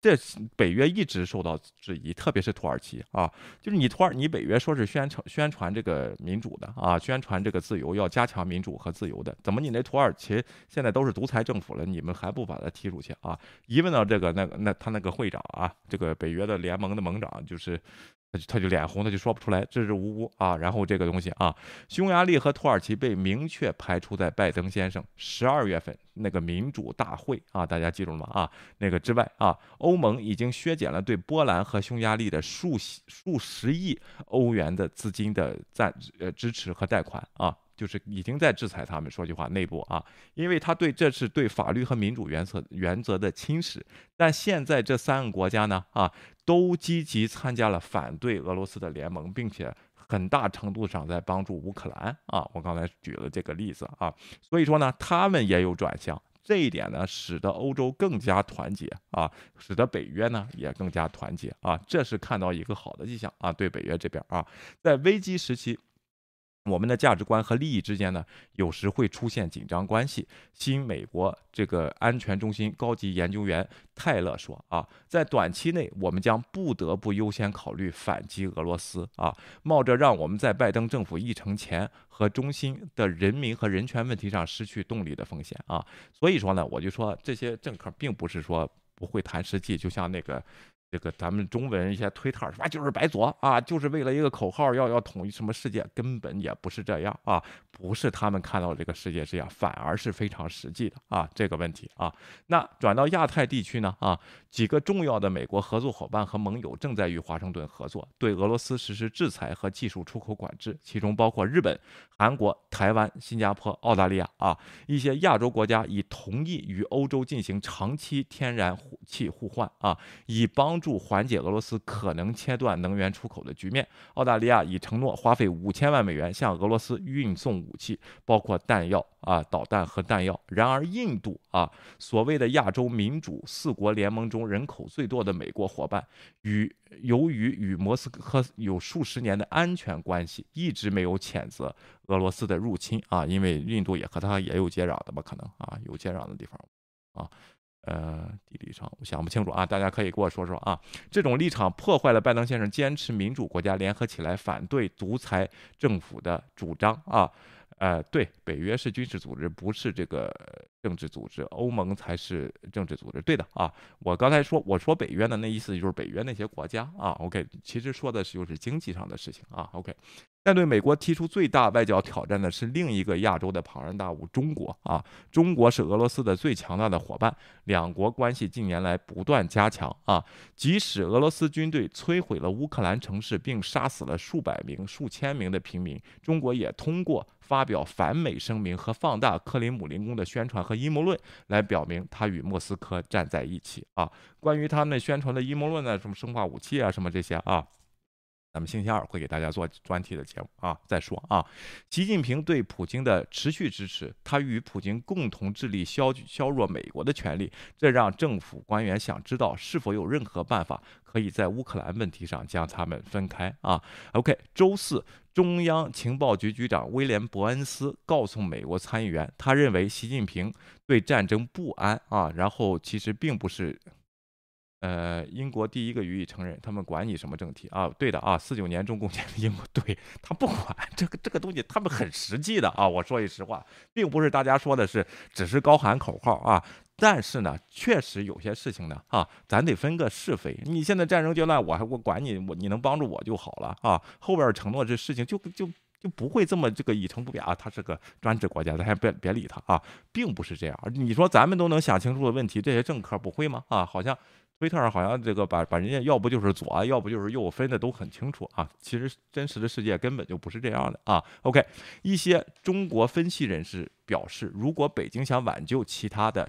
这北约一直受到质疑，特别是土耳其啊，就是你土耳你北约说是宣传宣传这个民主的啊，宣传这个自由，要加强民主和自由的，怎么你那土耳其现在都是独裁政府了，你们还不把他踢出去啊？一问到这个，那个那他那个会长啊，这个北约的联盟的盟长就是。他就他就脸红，他就说不出来支支吾吾啊。然后这个东西啊，匈牙利和土耳其被明确排除在拜登先生十二月份那个民主大会啊，大家记住了吗？啊，那个之外啊，欧盟已经削减了对波兰和匈牙利的数数十亿欧元的资金的赞呃支持和贷款啊。就是已经在制裁他们，说句话，内部啊，因为他对这是对法律和民主原则原则的侵蚀。但现在这三个国家呢，啊，都积极参加了反对俄罗斯的联盟，并且很大程度上在帮助乌克兰啊。我刚才举了这个例子啊，所以说呢，他们也有转向，这一点呢，使得欧洲更加团结啊，使得北约呢也更加团结啊，这是看到一个好的迹象啊，对北约这边啊，在危机时期。我们的价值观和利益之间呢，有时会出现紧张关系。新美国这个安全中心高级研究员泰勒说：“啊，在短期内，我们将不得不优先考虑反击俄罗斯啊，冒着让我们在拜登政府议程前和中心的人民和人权问题上失去动力的风险啊。”所以说呢，我就说这些政客并不是说不会谈实际，就像那个。这个咱们中文一些推特说，就是白左啊，就是为了一个口号要要统一什么世界，根本也不是这样啊，不是他们看到这个世界这样，反而是非常实际的啊这个问题啊。那转到亚太地区呢啊，几个重要的美国合作伙伴和盟友正在与华盛顿合作，对俄罗斯实施制裁和技术出口管制，其中包括日本、韩国、台湾、新加坡、澳大利亚啊，一些亚洲国家已同意与欧洲进行长期天然气互换啊，以帮。助缓解俄罗斯可能切断能源出口的局面，澳大利亚已承诺花费五千万美元向俄罗斯运送武器，包括弹药啊、导弹和弹药。然而，印度啊，所谓的亚洲民主四国联盟中人口最多的美国伙伴，与由于与莫斯科有数十年的安全关系，一直没有谴责俄罗斯的入侵啊，因为印度也和他也有接壤的吧？可能啊，有接壤的地方啊。呃，地理上我想不清楚啊，大家可以跟我说说啊。这种立场破坏了拜登先生坚持民主国家联合起来反对独裁政府的主张啊。呃，对，北约是军事组织，不是这个政治组织，欧盟才是政治组织。对的啊，我刚才说我说北约的那意思就是北约那些国家啊。OK，其实说的是就是经济上的事情啊。OK，但对美国提出最大外交挑战的是另一个亚洲的庞然大物——中国啊！中国是俄罗斯的最强大的伙伴，两国关系近年来不断加强啊！即使俄罗斯军队摧毁了乌克兰城市，并杀死了数百名、数千名的平民，中国也通过发表反美声明和放大克林姆林宫的宣传和阴谋论，来表明他与莫斯科站在一起啊！关于他们宣传的阴谋论呢，什么生化武器啊，什么这些啊？咱们星期二会给大家做专题的节目啊，再说啊。习近平对普京的持续支持，他与普京共同致力消削弱美国的权利，这让政府官员想知道是否有任何办法可以在乌克兰问题上将他们分开啊。OK，周四，中央情报局局长威廉·伯恩斯告诉美国参议员，他认为习近平对战争不安啊，然后其实并不是。呃，英国第一个予以承认，他们管你什么政体啊？对的啊，四九年中共建立英国，对他不管这个这个东西，他们很实际的啊。我说句实话，并不是大家说的是只是高喊口号啊。但是呢，确实有些事情呢啊，咱得分个是非。你现在战争阶段，我还我管你，我你能帮助我就好了啊。后边承诺这事情就就就不会这么这个一成不变啊。他是个专制国家，咱还别别理他啊，并不是这样。你说咱们都能想清楚的问题，这些政客不会吗？啊，好像。推特上好像这个把把人家要不就是左啊，要不就是右分的都很清楚啊。其实真实的世界根本就不是这样的啊。OK，一些中国分析人士表示，如果北京想挽救其他的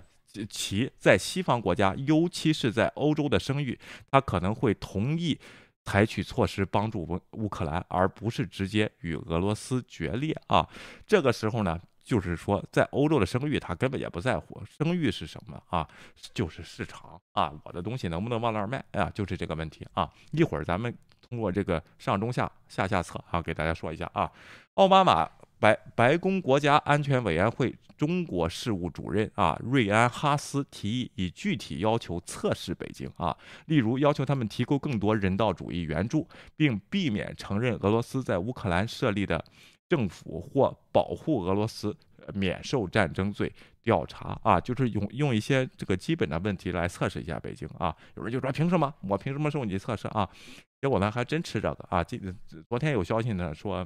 其在西方国家，尤其是在欧洲的声誉，他可能会同意采取措施帮助乌乌克兰，而不是直接与俄罗斯决裂啊。这个时候呢？就是说，在欧洲的声誉，他根本也不在乎。声誉是什么啊？就是市场啊！我的东西能不能往那儿卖啊？就是这个问题啊！一会儿咱们通过这个上中下下下策啊，给大家说一下啊。奥巴马白白宫国家安全委员会中国事务主任啊，瑞安哈斯提议以具体要求测试北京啊，例如要求他们提供更多人道主义援助，并避免承认俄罗斯在乌克兰设立的。政府或保护俄罗斯免受战争罪调查啊，就是用用一些这个基本的问题来测试一下北京啊。有人就说凭什么我凭什么受你测试啊？结果呢还真吃这个啊。今昨天有消息呢说，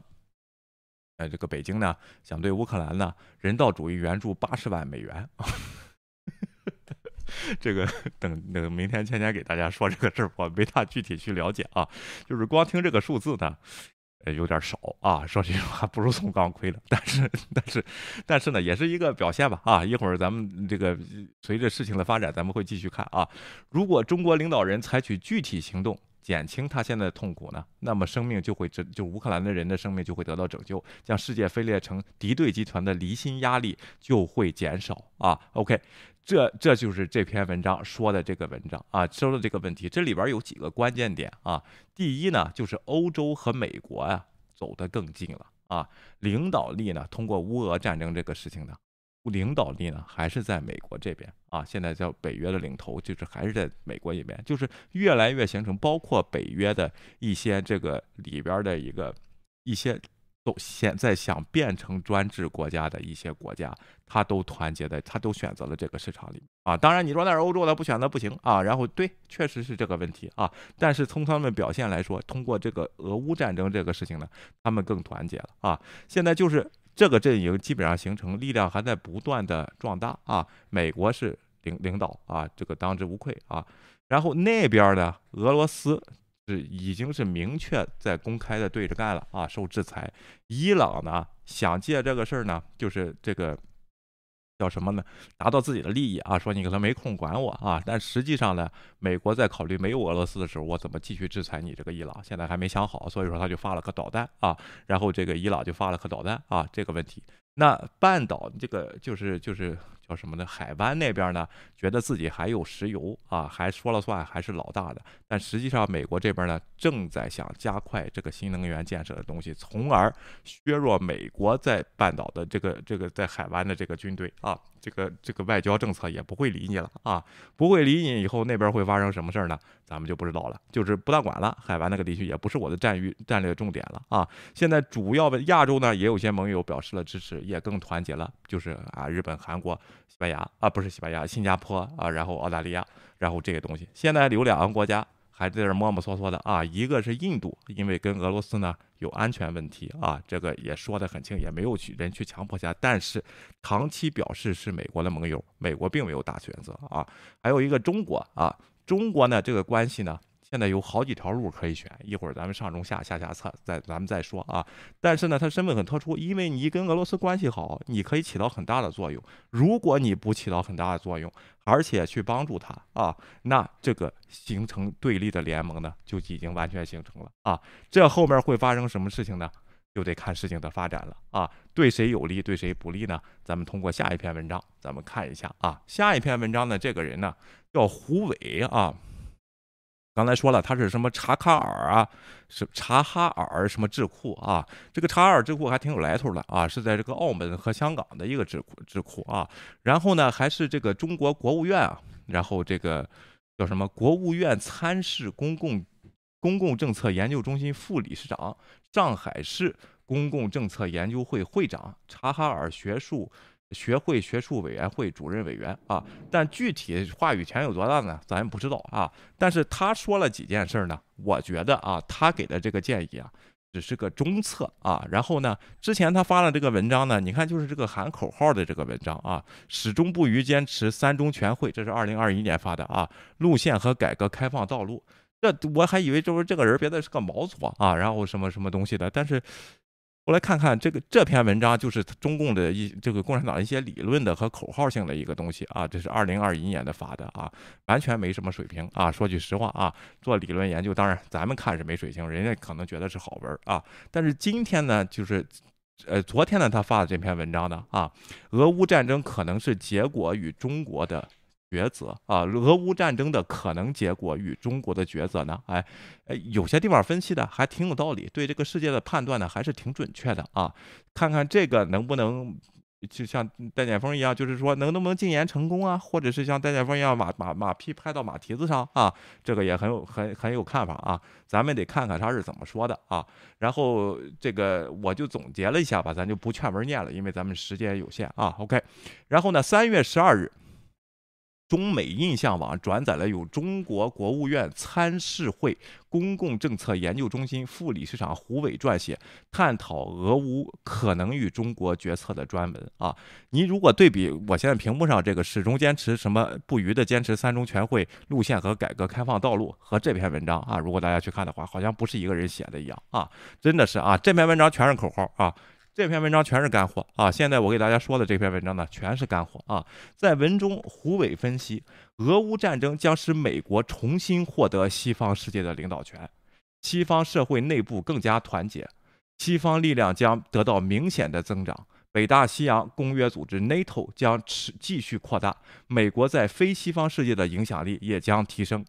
呃，这个北京呢想对乌克兰呢人道主义援助八十万美元。<laughs> 这个等等明天芊芊给大家说这个事儿，我没太具体去了解啊。就是光听这个数字呢。有点少啊，说句实话，不如送钢盔的。但是，但是，但是呢，也是一个表现吧啊。一会儿咱们这个随着事情的发展，咱们会继续看啊。如果中国领导人采取具体行动，减轻他现在的痛苦呢，那么生命就会这就乌克兰的人的生命就会得到拯救，将世界分裂成敌对集团的离心压力就会减少啊。OK。这这就是这篇文章说的这个文章啊，说的这个问题，这里边有几个关键点啊。第一呢，就是欧洲和美国呀走得更近了啊，领导力呢，通过乌俄战争这个事情呢，领导力呢还是在美国这边啊。现在叫北约的领头，就是还是在美国这边，就是越来越形成，包括北约的一些这个里边的一个一些。都现在想变成专制国家的一些国家，他都团结的，他都选择了这个市场里啊。当然，你说那是欧洲的不选择不行啊。然后对，确实是这个问题啊。但是从他们表现来说，通过这个俄乌战争这个事情呢，他们更团结了啊。现在就是这个阵营基本上形成，力量还在不断的壮大啊。美国是领领导啊，这个当之无愧啊。然后那边呢，俄罗斯。是已经是明确在公开的对着干了啊，受制裁。伊朗呢想借这个事儿呢，就是这个叫什么呢？达到自己的利益啊，说你可能没空管我啊。但实际上呢，美国在考虑没有俄罗斯的时候，我怎么继续制裁你这个伊朗？现在还没想好，所以说他就发了颗导弹啊，然后这个伊朗就发了颗导弹啊，这个问题。那半岛这个就是就是。叫什么呢？海湾那边呢，觉得自己还有石油啊，还说了算，还是老大的。但实际上，美国这边呢，正在想加快这个新能源建设的东西，从而削弱美国在半岛的这个这个在海湾的这个军队啊。这个这个外交政策也不会理你了啊，不会理你以后那边会发生什么事儿呢？咱们就不知道了，就是不大管了。海湾那个地区也不是我的战域战略重点了啊。现在主要的亚洲呢，也有些盟友表示了支持，也更团结了，就是啊，日本、韩国、西班牙啊，不是西班牙，新加坡啊，然后澳大利亚，然后这些东西。现在有两个国家还在这儿磨磨嗦嗦的啊。一个是印度，因为跟俄罗斯呢有安全问题啊，这个也说得很清，也没有去人去强迫下。但是长期表示是美国的盟友，美国并没有大选择啊。还有一个中国啊，中国呢这个关系呢。现在有好几条路可以选，一会儿咱们上中下下下策，再咱们再说啊。但是呢，他身份很特殊，因为你跟俄罗斯关系好，你可以起到很大的作用。如果你不起到很大的作用，而且去帮助他啊，那这个形成对立的联盟呢，就已经完全形成了啊。这后面会发生什么事情呢？就得看事情的发展了啊。对谁有利，对谁不利呢？咱们通过下一篇文章，咱们看一下啊。下一篇文章呢，这个人呢叫胡伟啊。刚才说了，他是什么查卡尔啊，是查哈尔什么智库啊？这个查尔智库还挺有来头的啊，是在这个澳门和香港的一个智库智库啊。然后呢，还是这个中国国务院啊，然后这个叫什么国务院参事公共公共政策研究中心副理事长，上海市公共政策研究会会长，查哈尔学术。学会学术委员会主任委员啊，但具体话语权有多大呢？咱不知道啊。但是他说了几件事呢？我觉得啊，他给的这个建议啊，只是个中策啊。然后呢，之前他发了这个文章呢，你看就是这个喊口号的这个文章啊，始终不渝坚持三中全会，这是二零二一年发的啊，路线和改革开放道路。这我还以为就是这个人别的是个毛左啊，然后什么什么东西的，但是。我来看看这个这篇文章，就是中共的一这个共产党一些理论的和口号性的一个东西啊，这是二零二一年的发的啊，完全没什么水平啊。说句实话啊，做理论研究，当然咱们看是没水平，人家可能觉得是好文啊。但是今天呢，就是呃昨天呢他发的这篇文章呢啊，俄乌战争可能是结果与中国的。抉择啊，俄乌战争的可能结果与中国的抉择呢？哎，哎，有些地方分析的还挺有道理，对这个世界的判断呢还是挺准确的啊。看看这个能不能就像戴建峰一样，就是说能不能禁言成功啊？或者是像戴建峰一样马马马屁拍到马蹄子上啊？这个也很有很很有看法啊。咱们得看看他是怎么说的啊。然后这个我就总结了一下吧，咱就不全文念了，因为咱们时间有限啊。OK，然后呢，三月十二日。中美印象网转载了由中国国务院参事会公共政策研究中心副理事长胡伟撰写探讨俄乌可能与中国决策的专文啊。你如果对比我现在屏幕上这个始终坚持什么不渝的坚持三中全会路线和改革开放道路和这篇文章啊，如果大家去看的话，好像不是一个人写的一样啊，真的是啊，这篇文章全是口号啊。这篇文章全是干货啊！现在我给大家说的这篇文章呢，全是干货啊！在文中，胡伟分析，俄乌战争将使美国重新获得西方世界的领导权，西方社会内部更加团结，西方力量将得到明显的增长，北大西洋公约组织 NATO 将持继续扩大，美国在非西方世界的影响力也将提升。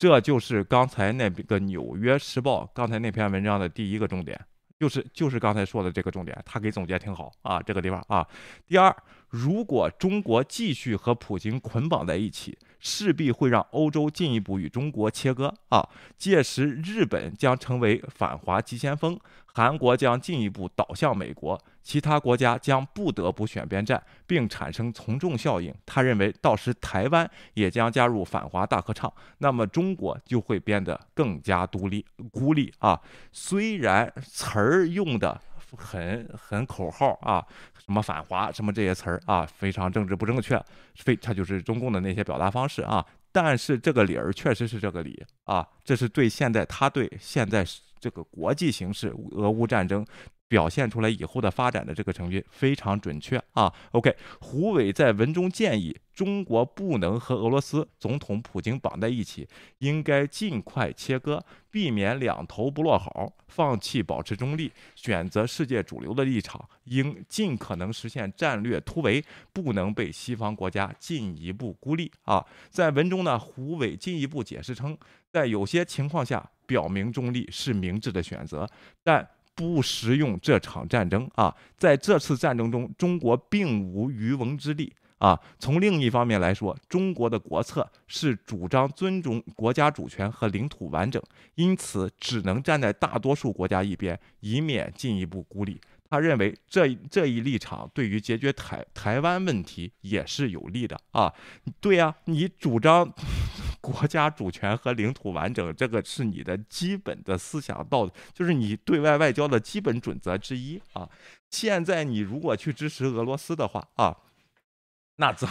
这就是刚才那个《纽约时报》刚才那篇文章的第一个重点。就是就是刚才说的这个重点，他给总结挺好啊，这个地方啊。第二，如果中国继续和普京捆绑在一起，势必会让欧洲进一步与中国切割啊。届时，日本将成为反华急先锋，韩国将进一步倒向美国，其他国家将不得不选边站，并产生从众效应。他认为，到时台湾也将加入反华大合唱，那么中国就会变得更加独立孤立啊。虽然词儿用的很很口号啊。什么反华什么这些词儿啊，非常政治不正确，非它就是中共的那些表达方式啊。但是这个理儿确实是这个理啊，这是对现在他对现在这个国际形势，俄乌战争。表现出来以后的发展的这个成绩非常准确啊。OK，胡伟在文中建议中国不能和俄罗斯总统普京绑在一起，应该尽快切割，避免两头不落好，放弃保持中立，选择世界主流的立场，应尽可能实现战略突围，不能被西方国家进一步孤立啊。在文中呢，胡伟进一步解释称，在有些情况下，表明中立是明智的选择，但。不实用这场战争啊！在这次战争中，中国并无渔翁之利啊。从另一方面来说，中国的国策是主张尊重国家主权和领土完整，因此只能站在大多数国家一边，以免进一步孤立。他认为这这一立场对于解决台台湾问题也是有利的啊。对呀，你主张国家主权和领土完整，这个是你的基本的思想道，就是你对外外交的基本准则之一啊。现在你如果去支持俄罗斯的话啊，那怎？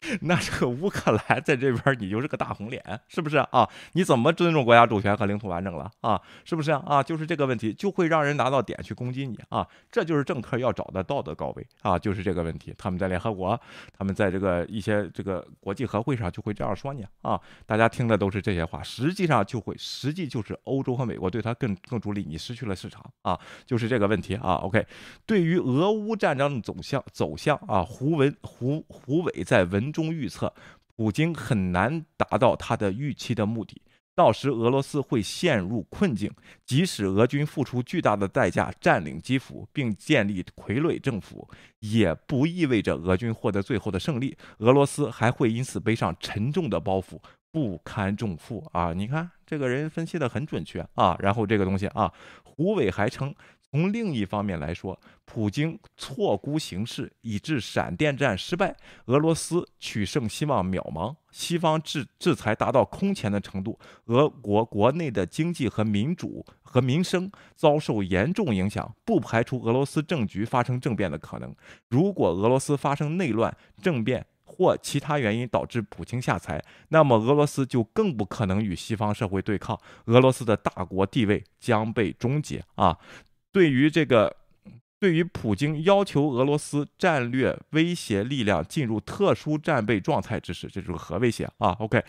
<laughs> 那这个乌克兰在这边，你就是个大红脸，是不是啊？你怎么尊重国家主权和领土完整了啊？是不是啊？就是这个问题，就会让人拿到点去攻击你啊！这就是政客要找的道德高位啊！就是这个问题，他们在联合国，他们在这个一些这个国际和会上就会这样说你啊！大家听的都是这些话，实际上就会，实际就是欧洲和美国对他更更助力，你失去了市场啊！就是这个问题啊！OK，对于俄乌战争的走向走向啊，胡文胡胡伟在文。中预测，普京很难达到他的预期的目的，到时俄罗斯会陷入困境。即使俄军付出巨大的代价占领基辅并建立傀儡政府，也不意味着俄军获得最后的胜利。俄罗斯还会因此背上沉重的包袱，不堪重负啊！你看这个人分析的很准确啊。然后这个东西啊，胡伟还称。从另一方面来说，普京错估形势，以致闪电战失败，俄罗斯取胜希望渺茫，西方制制裁达到空前的程度，俄国国内的经济和民主和民生遭受严重影响，不排除俄罗斯政局发生政变的可能。如果俄罗斯发生内乱、政变或其他原因导致普京下台，那么俄罗斯就更不可能与西方社会对抗，俄罗斯的大国地位将被终结啊！对于这个，对于普京要求俄罗斯战略威胁力量进入特殊战备状态之时，这就是核威胁啊。OK。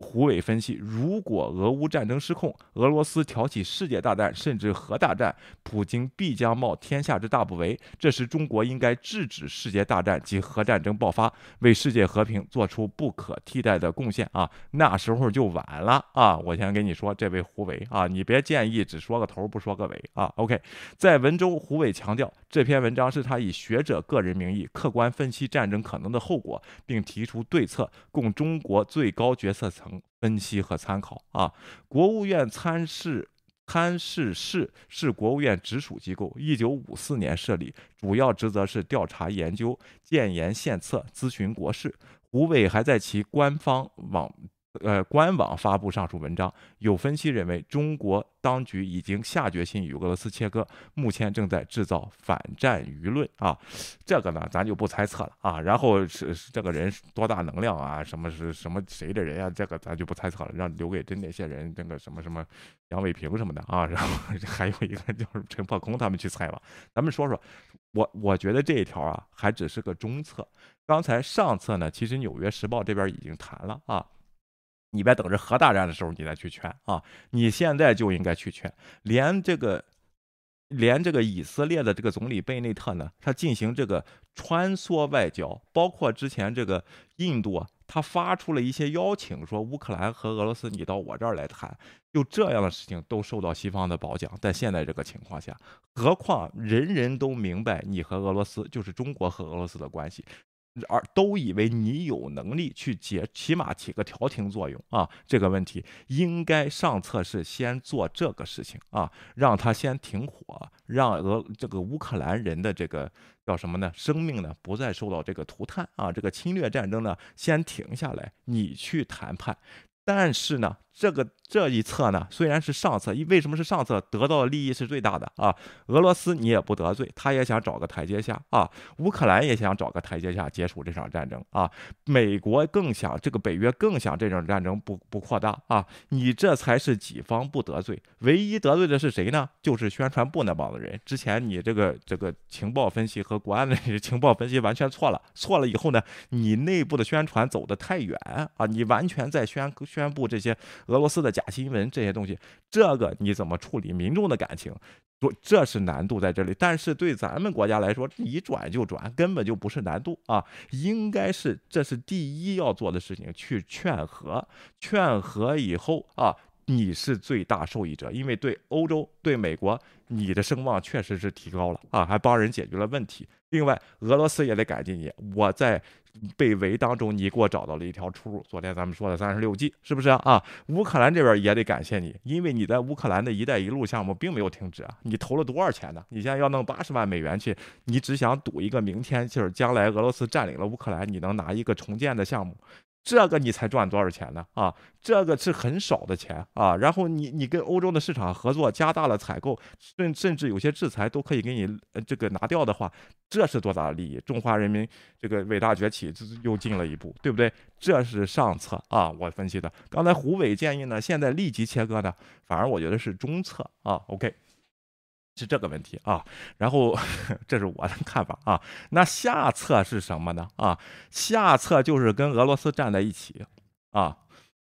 胡伟分析，如果俄乌战争失控，俄罗斯挑起世界大战甚至核大战，普京必将冒天下之大不韪。这时，中国应该制止世界大战及核战争爆发，为世界和平做出不可替代的贡献啊！那时候就晚了啊！我先跟你说，这位胡伟啊，你别建议只说个头不说个尾啊。OK，在文中，胡伟强调，这篇文章是他以学者个人名义客观分析战争可能的后果，并提出对策，供中国最高决策层。分析和参考啊，国务院参事参事室是国务院直属机构，一九五四年设立，主要职责是调查研究、建言献策、咨询国事。胡伟还在其官方网。呃，官网发布上述文章，有分析认为，中国当局已经下决心与俄罗斯切割，目前正在制造反战舆论啊。这个呢，咱就不猜测了啊。然后是这个人多大能量啊？什么是什么谁的人啊？这个咱就不猜测了，让留给真那些人，那个什么什么杨伟平什么的啊。然后 <laughs> 还有一个就是陈破空他们去猜吧。咱们说说，我我觉得这一条啊，还只是个中策。刚才上策呢，其实《纽约时报》这边已经谈了啊。你别等着核大战的时候你再去劝啊！你现在就应该去劝。连这个，连这个以色列的这个总理贝内特呢，他进行这个穿梭外交，包括之前这个印度啊，他发出了一些邀请，说乌克兰和俄罗斯你到我这儿来谈，就这样的事情都受到西方的褒奖。在现在这个情况下，何况人人都明白你和俄罗斯就是中国和俄罗斯的关系。而都以为你有能力去解，起码起个调停作用啊！这个问题应该上策是先做这个事情啊，让他先停火，让俄这个乌克兰人的这个叫什么呢？生命呢不再受到这个涂炭啊！这个侵略战争呢先停下来，你去谈判。但是呢，这个。这一侧呢，虽然是上策，为什么是上策？得到的利益是最大的啊！俄罗斯你也不得罪，他也想找个台阶下啊；乌克兰也想找个台阶下结束这场战争啊；美国更想这个北约更想这场战争不不扩大啊！你这才是己方不得罪，唯一得罪的是谁呢？就是宣传部那帮子人。之前你这个这个情报分析和国安的情报分析完全错了，错了以后呢，你内部的宣传走得太远啊！你完全在宣宣布这些俄罗斯的。假新闻这些东西，这个你怎么处理民众的感情？说这是难度在这里。但是对咱们国家来说，你转就转，根本就不是难度啊！应该是这是第一要做的事情，去劝和。劝和以后啊，你是最大受益者，因为对欧洲、对美国，你的声望确实是提高了啊，还帮人解决了问题。另外，俄罗斯也得感激你，我在。被围当中，你给我找到了一条出路。昨天咱们说的三十六计，是不是啊？乌克兰这边也得感谢你，因为你在乌克兰的一带一路项目并没有停止啊。你投了多少钱呢？你现在要弄八十万美元去，你只想赌一个明天，就是将来俄罗斯占领了乌克兰，你能拿一个重建的项目。这个你才赚多少钱呢？啊，这个是很少的钱啊。然后你你跟欧洲的市场合作，加大了采购，甚甚至有些制裁都可以给你这个拿掉的话，这是多大的利益？中华人民这个伟大崛起又进了一步，对不对？这是上策啊，我分析的。刚才胡伟建议呢，现在立即切割呢，反而我觉得是中策啊。OK。是这个问题啊，然后 <laughs> 这是我的看法啊。那下策是什么呢？啊，下策就是跟俄罗斯站在一起啊，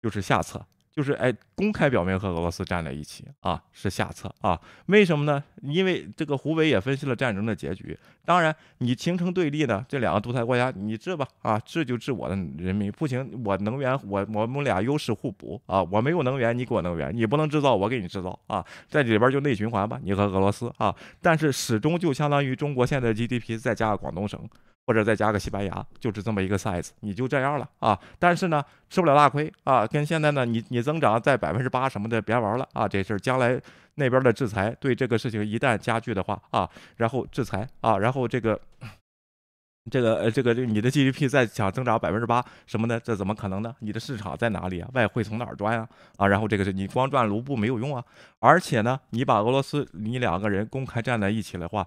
就是下策。就是哎，公开表明和俄罗斯站在一起啊，是下策啊。为什么呢？因为这个胡伟也分析了战争的结局。当然，你形成对立呢，这两个独裁国家，你治吧啊，治就治我的人民，不行，我能源我我们俩优势互补啊，我没有能源，你给我能源，你不能制造，我给你制造啊，在里边就内循环吧，你和俄罗斯啊。但是始终就相当于中国现在 GDP 再加个广东省。或者再加个西班牙，就是这么一个 size，你就这样了啊！但是呢，吃不了大亏啊！跟现在呢，你你增长在百分之八什么的，别玩了啊！这事儿将来那边的制裁对这个事情一旦加剧的话啊，然后制裁啊，然后这个这个呃这个这你的 GDP 再想增长百分之八什么的，这怎么可能呢？你的市场在哪里啊？外汇从哪儿赚啊？啊，然后这个是你光赚卢布没有用啊！而且呢，你把俄罗斯你两个人公开站在一起的话，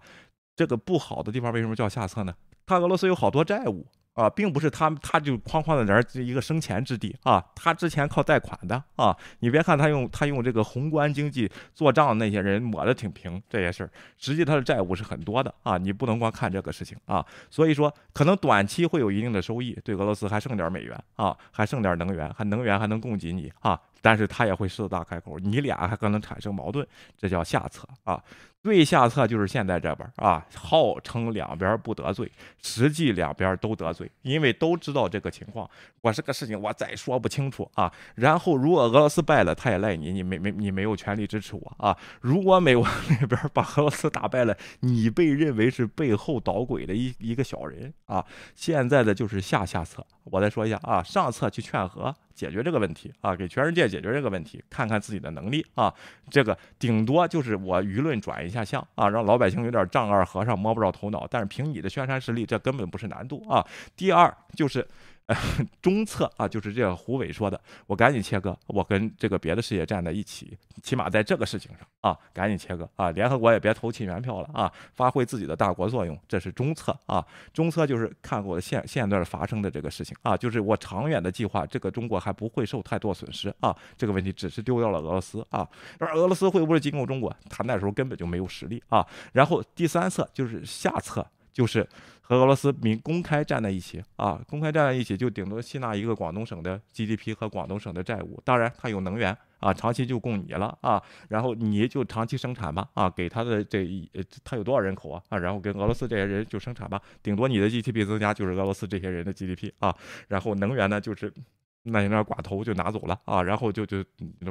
这个不好的地方为什么叫下策呢？他俄罗斯有好多债务啊，并不是他他就哐哐的在这一个生钱之地啊，他之前靠贷款的啊。你别看他用他用这个宏观经济做账，那些人抹的挺平这些事儿，实际他的债务是很多的啊。你不能光看这个事情啊。所以说，可能短期会有一定的收益，对俄罗斯还剩点美元啊，还剩点能源，还能源还能供给你啊。但是他也会狮子大开口，你俩还可能产生矛盾，这叫下策啊。最下策就是现在这边啊，号称两边不得罪，实际两边都得罪，因为都知道这个情况。我这个事情我再说不清楚啊。然后如果俄罗斯败了，他也赖你，你没没你没有权利支持我啊。如果美国那边把俄罗斯打败了，你被认为是背后捣鬼的一一个小人啊。现在的就是下下策，我再说一下啊，上策去劝和。解决这个问题啊，给全世界解决这个问题，看看自己的能力啊，这个顶多就是我舆论转一下向啊，让老百姓有点丈二和尚摸不着头脑，但是凭你的宣传实力，这根本不是难度啊。第二就是。<laughs> 中策啊，就是这个胡伟说的，我赶紧切割，我跟这个别的事业站在一起，起码在这个事情上啊，赶紧切割啊，联合国也别投弃权票了啊，发挥自己的大国作用，这是中策啊。中策就是看过现现在发生的这个事情啊，就是我长远的计划，这个中国还不会受太多损失啊，这个问题只是丢掉了俄罗斯啊，而俄罗斯会不会进攻中国，他那时候根本就没有实力啊。然后第三策就是下策，就是。和俄罗斯民公开站在一起啊，公开站在一起就顶多吸纳一个广东省的 GDP 和广东省的债务，当然他有能源啊，长期就供你了啊，然后你就长期生产吧啊，给他的这一他有多少人口啊啊，然后跟俄罗斯这些人就生产吧，顶多你的 GDP 增加就是俄罗斯这些人的 GDP 啊，然后能源呢就是。那那寡头就拿走了啊，然后就就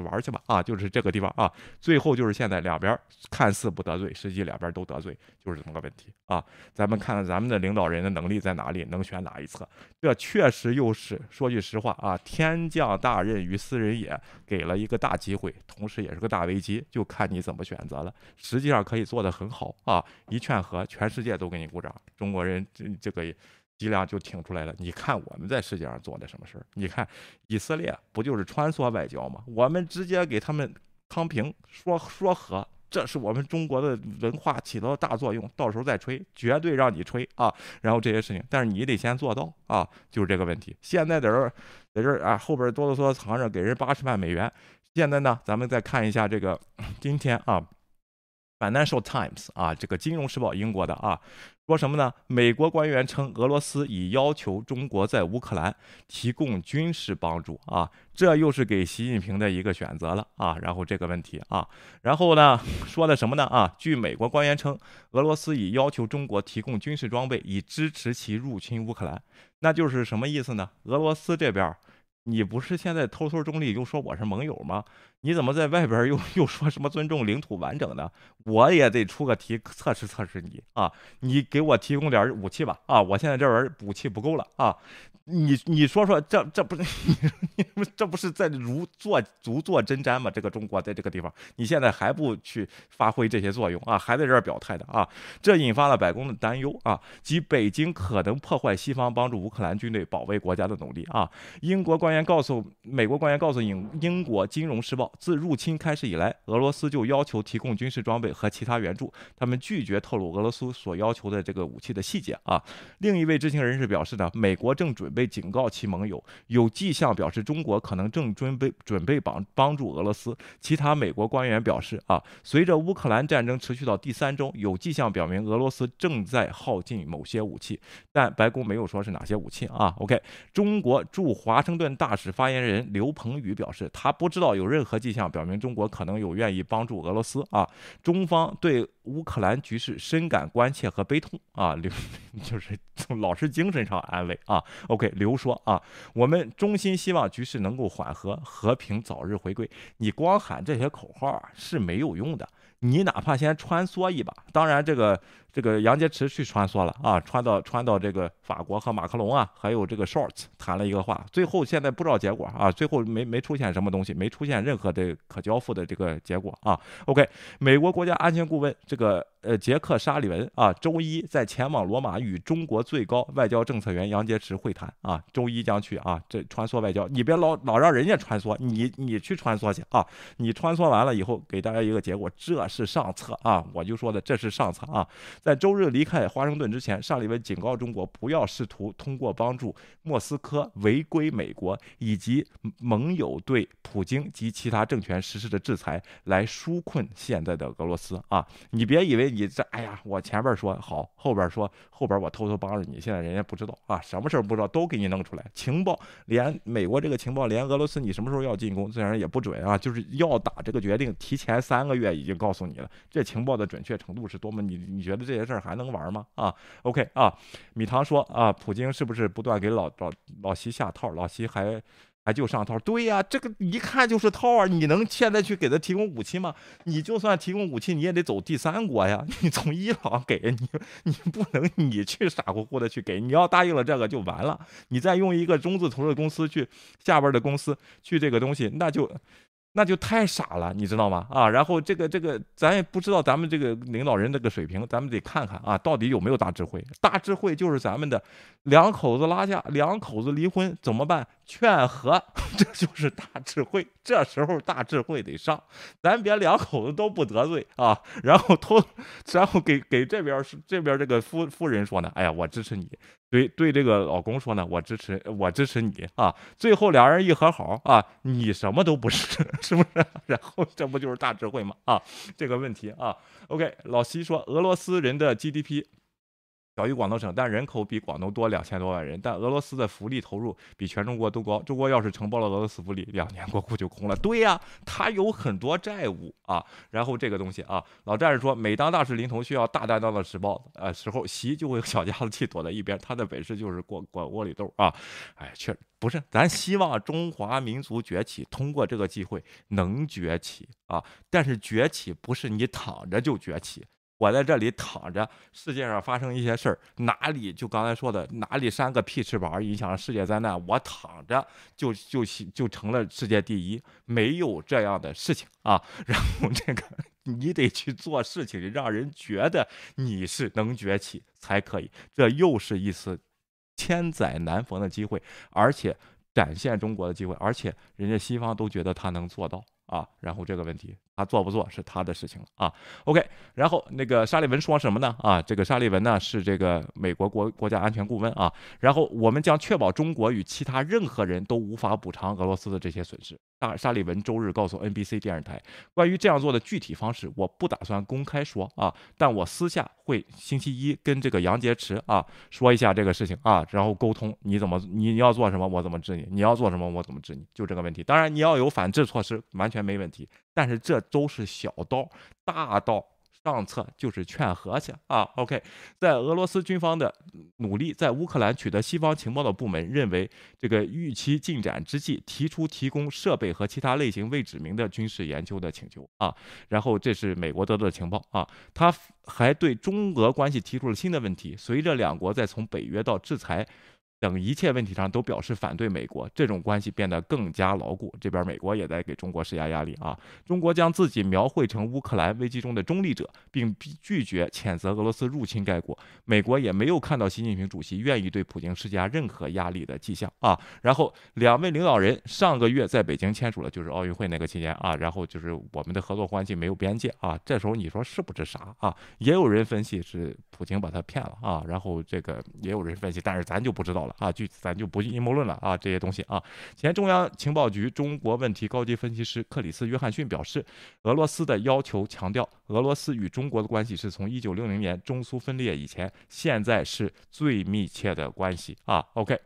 玩去吧啊，就是这个地方啊，最后就是现在两边看似不得罪，实际两边都得罪，就是这么个问题啊。咱们看看咱们的领导人的能力在哪里，能选哪一侧？这确实又是说句实话啊，天降大任于斯人也，给了一个大机会，同时也是个大危机，就看你怎么选择了。实际上可以做得很好啊，一劝和，全世界都给你鼓掌，中国人这这个。脊梁就挺出来了。你看我们在世界上做的什么事儿？你看以色列不就是穿梭外交吗？我们直接给他们康平说说和，这是我们中国的文化起到大作用。到时候再吹，绝对让你吹啊！然后这些事情，但是你得先做到啊，就是这个问题。现在在这儿，在这儿啊，后边哆哆嗦嗦藏着给人八十万美元。现在呢，咱们再看一下这个 <coughs> 今天啊。Financial Times 啊，这个《金融时报》英国的啊，说什么呢？美国官员称，俄罗斯已要求中国在乌克兰提供军事帮助啊，这又是给习近平的一个选择了啊。然后这个问题啊，然后呢，说的什么呢？啊，据美国官员称，俄罗斯已要求中国提供军事装备，以支持其入侵乌克兰。那就是什么意思呢？俄罗斯这边。你不是现在偷偷中立又说我是盟友吗？你怎么在外边又又说什么尊重领土完整呢？我也得出个题测试测试你啊！你给我提供点武器吧啊！我现在这玩意儿武器不够了啊！你你说说，这这不是你们这不是在如坐如坐针毡吗？这个中国在这个地方，你现在还不去发挥这些作用啊？还在这儿表态的啊？这引发了白宫的担忧啊，即北京可能破坏西方帮助乌克兰军队保卫国家的努力啊。英国官员告诉美国官员告诉英英国金融时报，自入侵开始以来，俄罗斯就要求提供军事装备和其他援助，他们拒绝透露俄罗斯所要求的这个武器的细节啊。另一位知情人士表示呢，美国正准备。被警告其盟友，有迹象表示中国可能正准备准备帮帮助俄罗斯。其他美国官员表示，啊，随着乌克兰战争持续到第三周，有迹象表明俄罗斯正在耗尽某些武器，但白宫没有说是哪些武器啊。OK，中国驻华盛顿大使发言人刘鹏宇表示，他不知道有任何迹象表明中国可能有愿意帮助俄罗斯啊。中方对乌克兰局势深感关切和悲痛啊，刘 <laughs> 就是从老师精神上安慰啊。OK。刘说啊，我们衷心希望局势能够缓和，和平早日回归。你光喊这些口号啊是没有用的，你哪怕先穿梭一把，当然这个。这个杨洁篪去穿梭了啊，穿到穿到这个法国和马克龙啊，还有这个 Shorts 谈了一个话，最后现在不知道结果啊，最后没没出现什么东西，没出现任何的可交付的这个结果啊。OK，美国国家安全顾问这个呃杰克沙利文啊，周一在前往罗马与中国最高外交政策员杨洁篪会谈啊，周一将去啊，这穿梭外交，你别老老让人家穿梭，你你去穿梭去啊，你穿梭完了以后给大家一个结果，这是上策啊，我就说的这是上策啊。在周日离开华盛顿之前，沙利文警告中国不要试图通过帮助莫斯科违规美国以及盟友对普京及其他政权实施的制裁来纾困现在的俄罗斯啊！你别以为你这哎呀，我前边说好，后边说后边我偷偷帮着你，现在人家不知道啊，什么事儿不知道都给你弄出来。情报连美国这个情报连俄罗斯你什么时候要进攻，自然也不准啊，就是要打这个决定提前三个月已经告诉你了，这情报的准确程度是多么？你你觉得？这些事儿还能玩吗？啊，OK 啊，米唐说啊，普京是不是不断给老老老西下套？老西还还就上套？对呀，这个一看就是套啊！你能现在去给他提供武器吗？你就算提供武器，你也得走第三国呀。<laughs> 你从伊朗给你，你不能你去傻乎乎的去给。你要答应了这个就完了，你再用一个中字头的公司去下边的公司去这个东西，那就。那就太傻了，你知道吗？啊，然后这个这个，咱也不知道咱们这个领导人这个水平，咱们得看看啊，到底有没有大智慧？大智慧就是咱们的两口子拉架，两口子离婚怎么办？劝和，<laughs> 这就是大智慧。这时候大智慧得上，咱别两口子都不得罪啊，然后偷，<laughs> 然后给给这边是这边这个夫夫人说呢，哎呀，我支持你。对对，这个老公说呢，我支持我支持你啊。最后俩人一和好啊，你什么都不是，<laughs> 是不是？<laughs> 然后这不就是大智慧吗？啊，这个问题啊。OK，老西说俄罗斯人的 GDP。小于广东省，但人口比广东多两千多万人。但俄罗斯的福利投入比全中国都高。中国要是承包了俄罗斯福利，两年国库就空了。对呀，他有很多债务啊。然后这个东西啊，老战士说，每当大事临头需要大担当的时报呃时候，习就会小家子气躲在一边。他的本事就是过过窝里斗啊。哎，确不是，咱希望中华民族崛起，通过这个机会能崛起啊。但是崛起不是你躺着就崛起。我在这里躺着，世界上发生一些事儿，哪里就刚才说的，哪里扇个屁翅膀影响世界灾难，我躺着就就就成了世界第一，没有这样的事情啊。然后这个你得去做事情，让人觉得你是能崛起才可以。这又是一次千载难逢的机会，而且展现中国的机会，而且人家西方都觉得他能做到啊。然后这个问题。他做不做是他的事情了啊。OK，然后那个沙利文说什么呢？啊，这个沙利文呢是这个美国国国家安全顾问啊。然后我们将确保中国与其他任何人都无法补偿俄罗斯的这些损失。沙沙利文周日告诉 NBC 电视台，关于这样做的具体方式，我不打算公开说啊，但我私下会星期一跟这个杨洁篪啊说一下这个事情啊，然后沟通你怎么你要做什么，我怎么治你；你要做什么，我怎么治你，就这个问题。当然你要有反制措施，完全没问题。但是这都是小刀，大刀上策就是劝和去啊。OK，在俄罗斯军方的努力，在乌克兰取得西方情报的部门认为，这个预期进展之际，提出提供设备和其他类型未指明的军事研究的请求啊。然后这是美国得到的情报啊，他还对中俄关系提出了新的问题。随着两国在从北约到制裁。等一切问题上都表示反对美国，这种关系变得更加牢固。这边美国也在给中国施加压力啊！中国将自己描绘成乌克兰危机中的中立者，并拒绝谴责俄罗斯入侵该国。美国也没有看到习近平主席愿意对普京施加任何压力的迹象啊！然后两位领导人上个月在北京签署了，就是奥运会那个期间啊，然后就是我们的合作关系没有边界啊。这时候你说是不是傻啊？也有人分析是普京把他骗了啊，然后这个也有人分析，但是咱就不知道了。啊，就咱就不阴谋论了啊，这些东西啊。前中央情报局中国问题高级分析师克里斯·约翰逊表示，俄罗斯的要求强调，俄罗斯与中国的关系是从1960年中苏分裂以前，现在是最密切的关系啊。OK，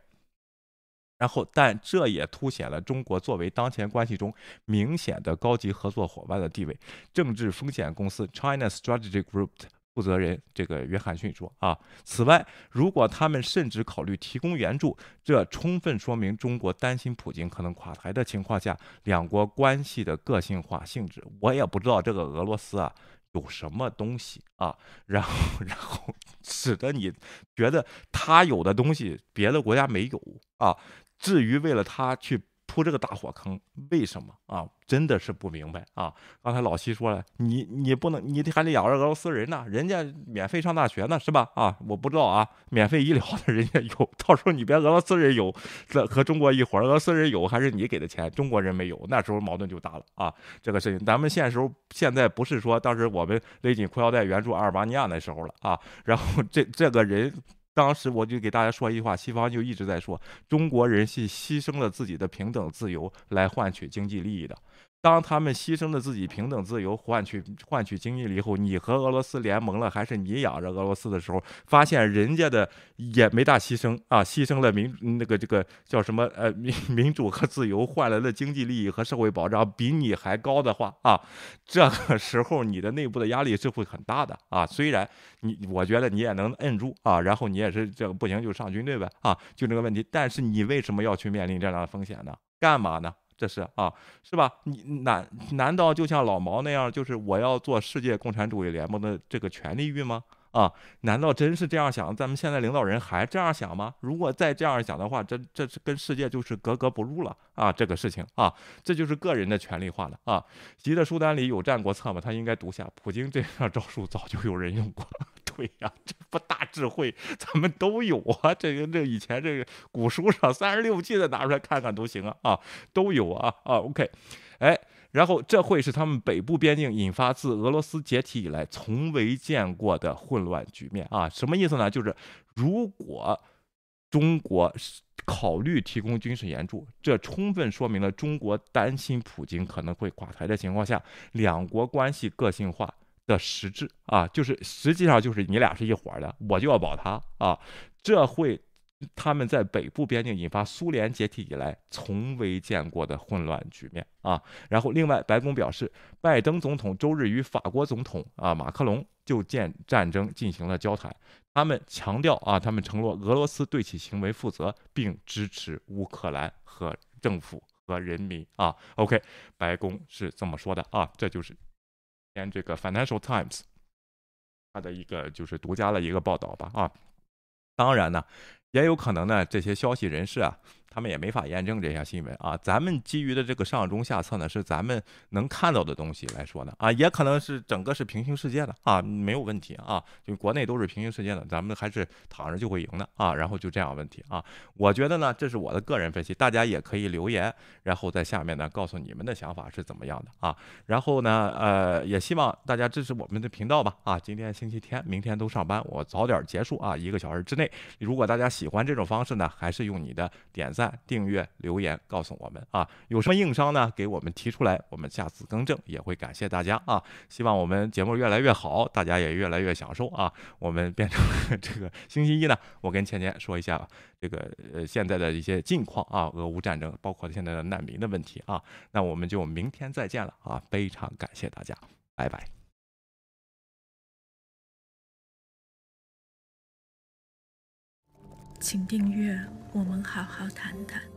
然后，但这也凸显了中国作为当前关系中明显的高级合作伙伴的地位。政治风险公司 China Strategy Group。负责人这个约翰逊说：“啊，此外，如果他们甚至考虑提供援助，这充分说明中国担心普京可能垮台的情况下，两国关系的个性化性质。我也不知道这个俄罗斯啊有什么东西啊，然后然后 <laughs> 使得你觉得他有的东西别的国家没有啊。至于为了他去。”扑这个大火坑，为什么啊？真的是不明白啊！刚才老西说了，你你不能，你还得养着俄罗斯人呢，人家免费上大学呢，是吧？啊，我不知道啊，免费医疗的人家有，到时候你别俄罗斯人有，这和中国一伙，俄罗斯人有还是你给的钱，中国人没有，那时候矛盾就大了啊！这个事情，咱们现时候现在不是说当时我们勒紧裤腰带援助阿尔巴尼亚那时候了啊，然后这这个人。当时我就给大家说一句话，西方就一直在说，中国人是牺牲了自己的平等自由来换取经济利益的。当他们牺牲了自己平等自由换取换取经济了以后，你和俄罗斯联盟了，还是你养着俄罗斯的时候，发现人家的也没大牺牲啊，牺牲了民那个这个叫什么呃民 <laughs> 民主和自由换来的经济利益和社会保障比你还高的话啊，这个时候你的内部的压力是会很大的啊。虽然你我觉得你也能摁住啊，然后你也是这个不行就上军队呗啊，就这个问题。但是你为什么要去面临这样的风险呢？干嘛呢？这是啊，是吧？你难难道就像老毛那样，就是我要做世界共产主义联盟的这个权利欲吗？啊，难道真是这样想？咱们现在领导人还这样想吗？如果再这样想的话，这这是跟世界就是格格不入了啊！这个事情啊，这就是个人的权利化了啊。习的书单里有战国策吗？他应该读下。普京这样 <laughs> 招数早就有人用过。对呀，这不大智慧，咱们都有啊。这个这以前这个古书上三十六计的拿出来看看都行啊啊，都有啊啊。OK，哎，然后这会是他们北部边境引发自俄罗斯解体以来从未见过的混乱局面啊。什么意思呢？就是如果中国考虑提供军事援助，这充分说明了中国担心普京可能会垮台的情况下，两国关系个性化。的实质啊，就是实际上就是你俩是一伙的，我就要保他啊，这会他们在北部边境引发苏联解体以来从未见过的混乱局面啊。然后，另外，白宫表示，拜登总统周日与法国总统啊马克龙就建战争进行了交谈，他们强调啊，他们承诺俄罗斯对其行为负责，并支持乌克兰和政府和人民啊。OK，白宫是这么说的啊，这就是。连这个 Financial Times，它的一个就是独家的一个报道吧啊，当然呢，也有可能呢，这些消息人士啊。他们也没法验证这项新闻啊！咱们基于的这个上中下策呢，是咱们能看到的东西来说的啊，也可能是整个是平行世界的啊，没有问题啊，就国内都是平行世界的，咱们还是躺着就会赢的啊，然后就这样问题啊，我觉得呢，这是我的个人分析，大家也可以留言，然后在下面呢告诉你们的想法是怎么样的啊，然后呢，呃，也希望大家支持我们的频道吧啊，今天星期天，明天都上班，我早点结束啊，一个小时之内，如果大家喜欢这种方式呢，还是用你的点赞赞。订阅留言告诉我们啊，有什么硬伤呢？给我们提出来，我们下次更正也会感谢大家啊。希望我们节目越来越好，大家也越来越享受啊。我们变成 <laughs> 这个星期一呢，我跟倩倩说一下这个呃现在的一些近况啊，俄乌战争，包括现在的难民的问题啊。那我们就明天再见了啊，非常感谢大家，拜拜。
请订阅，我们好好谈谈。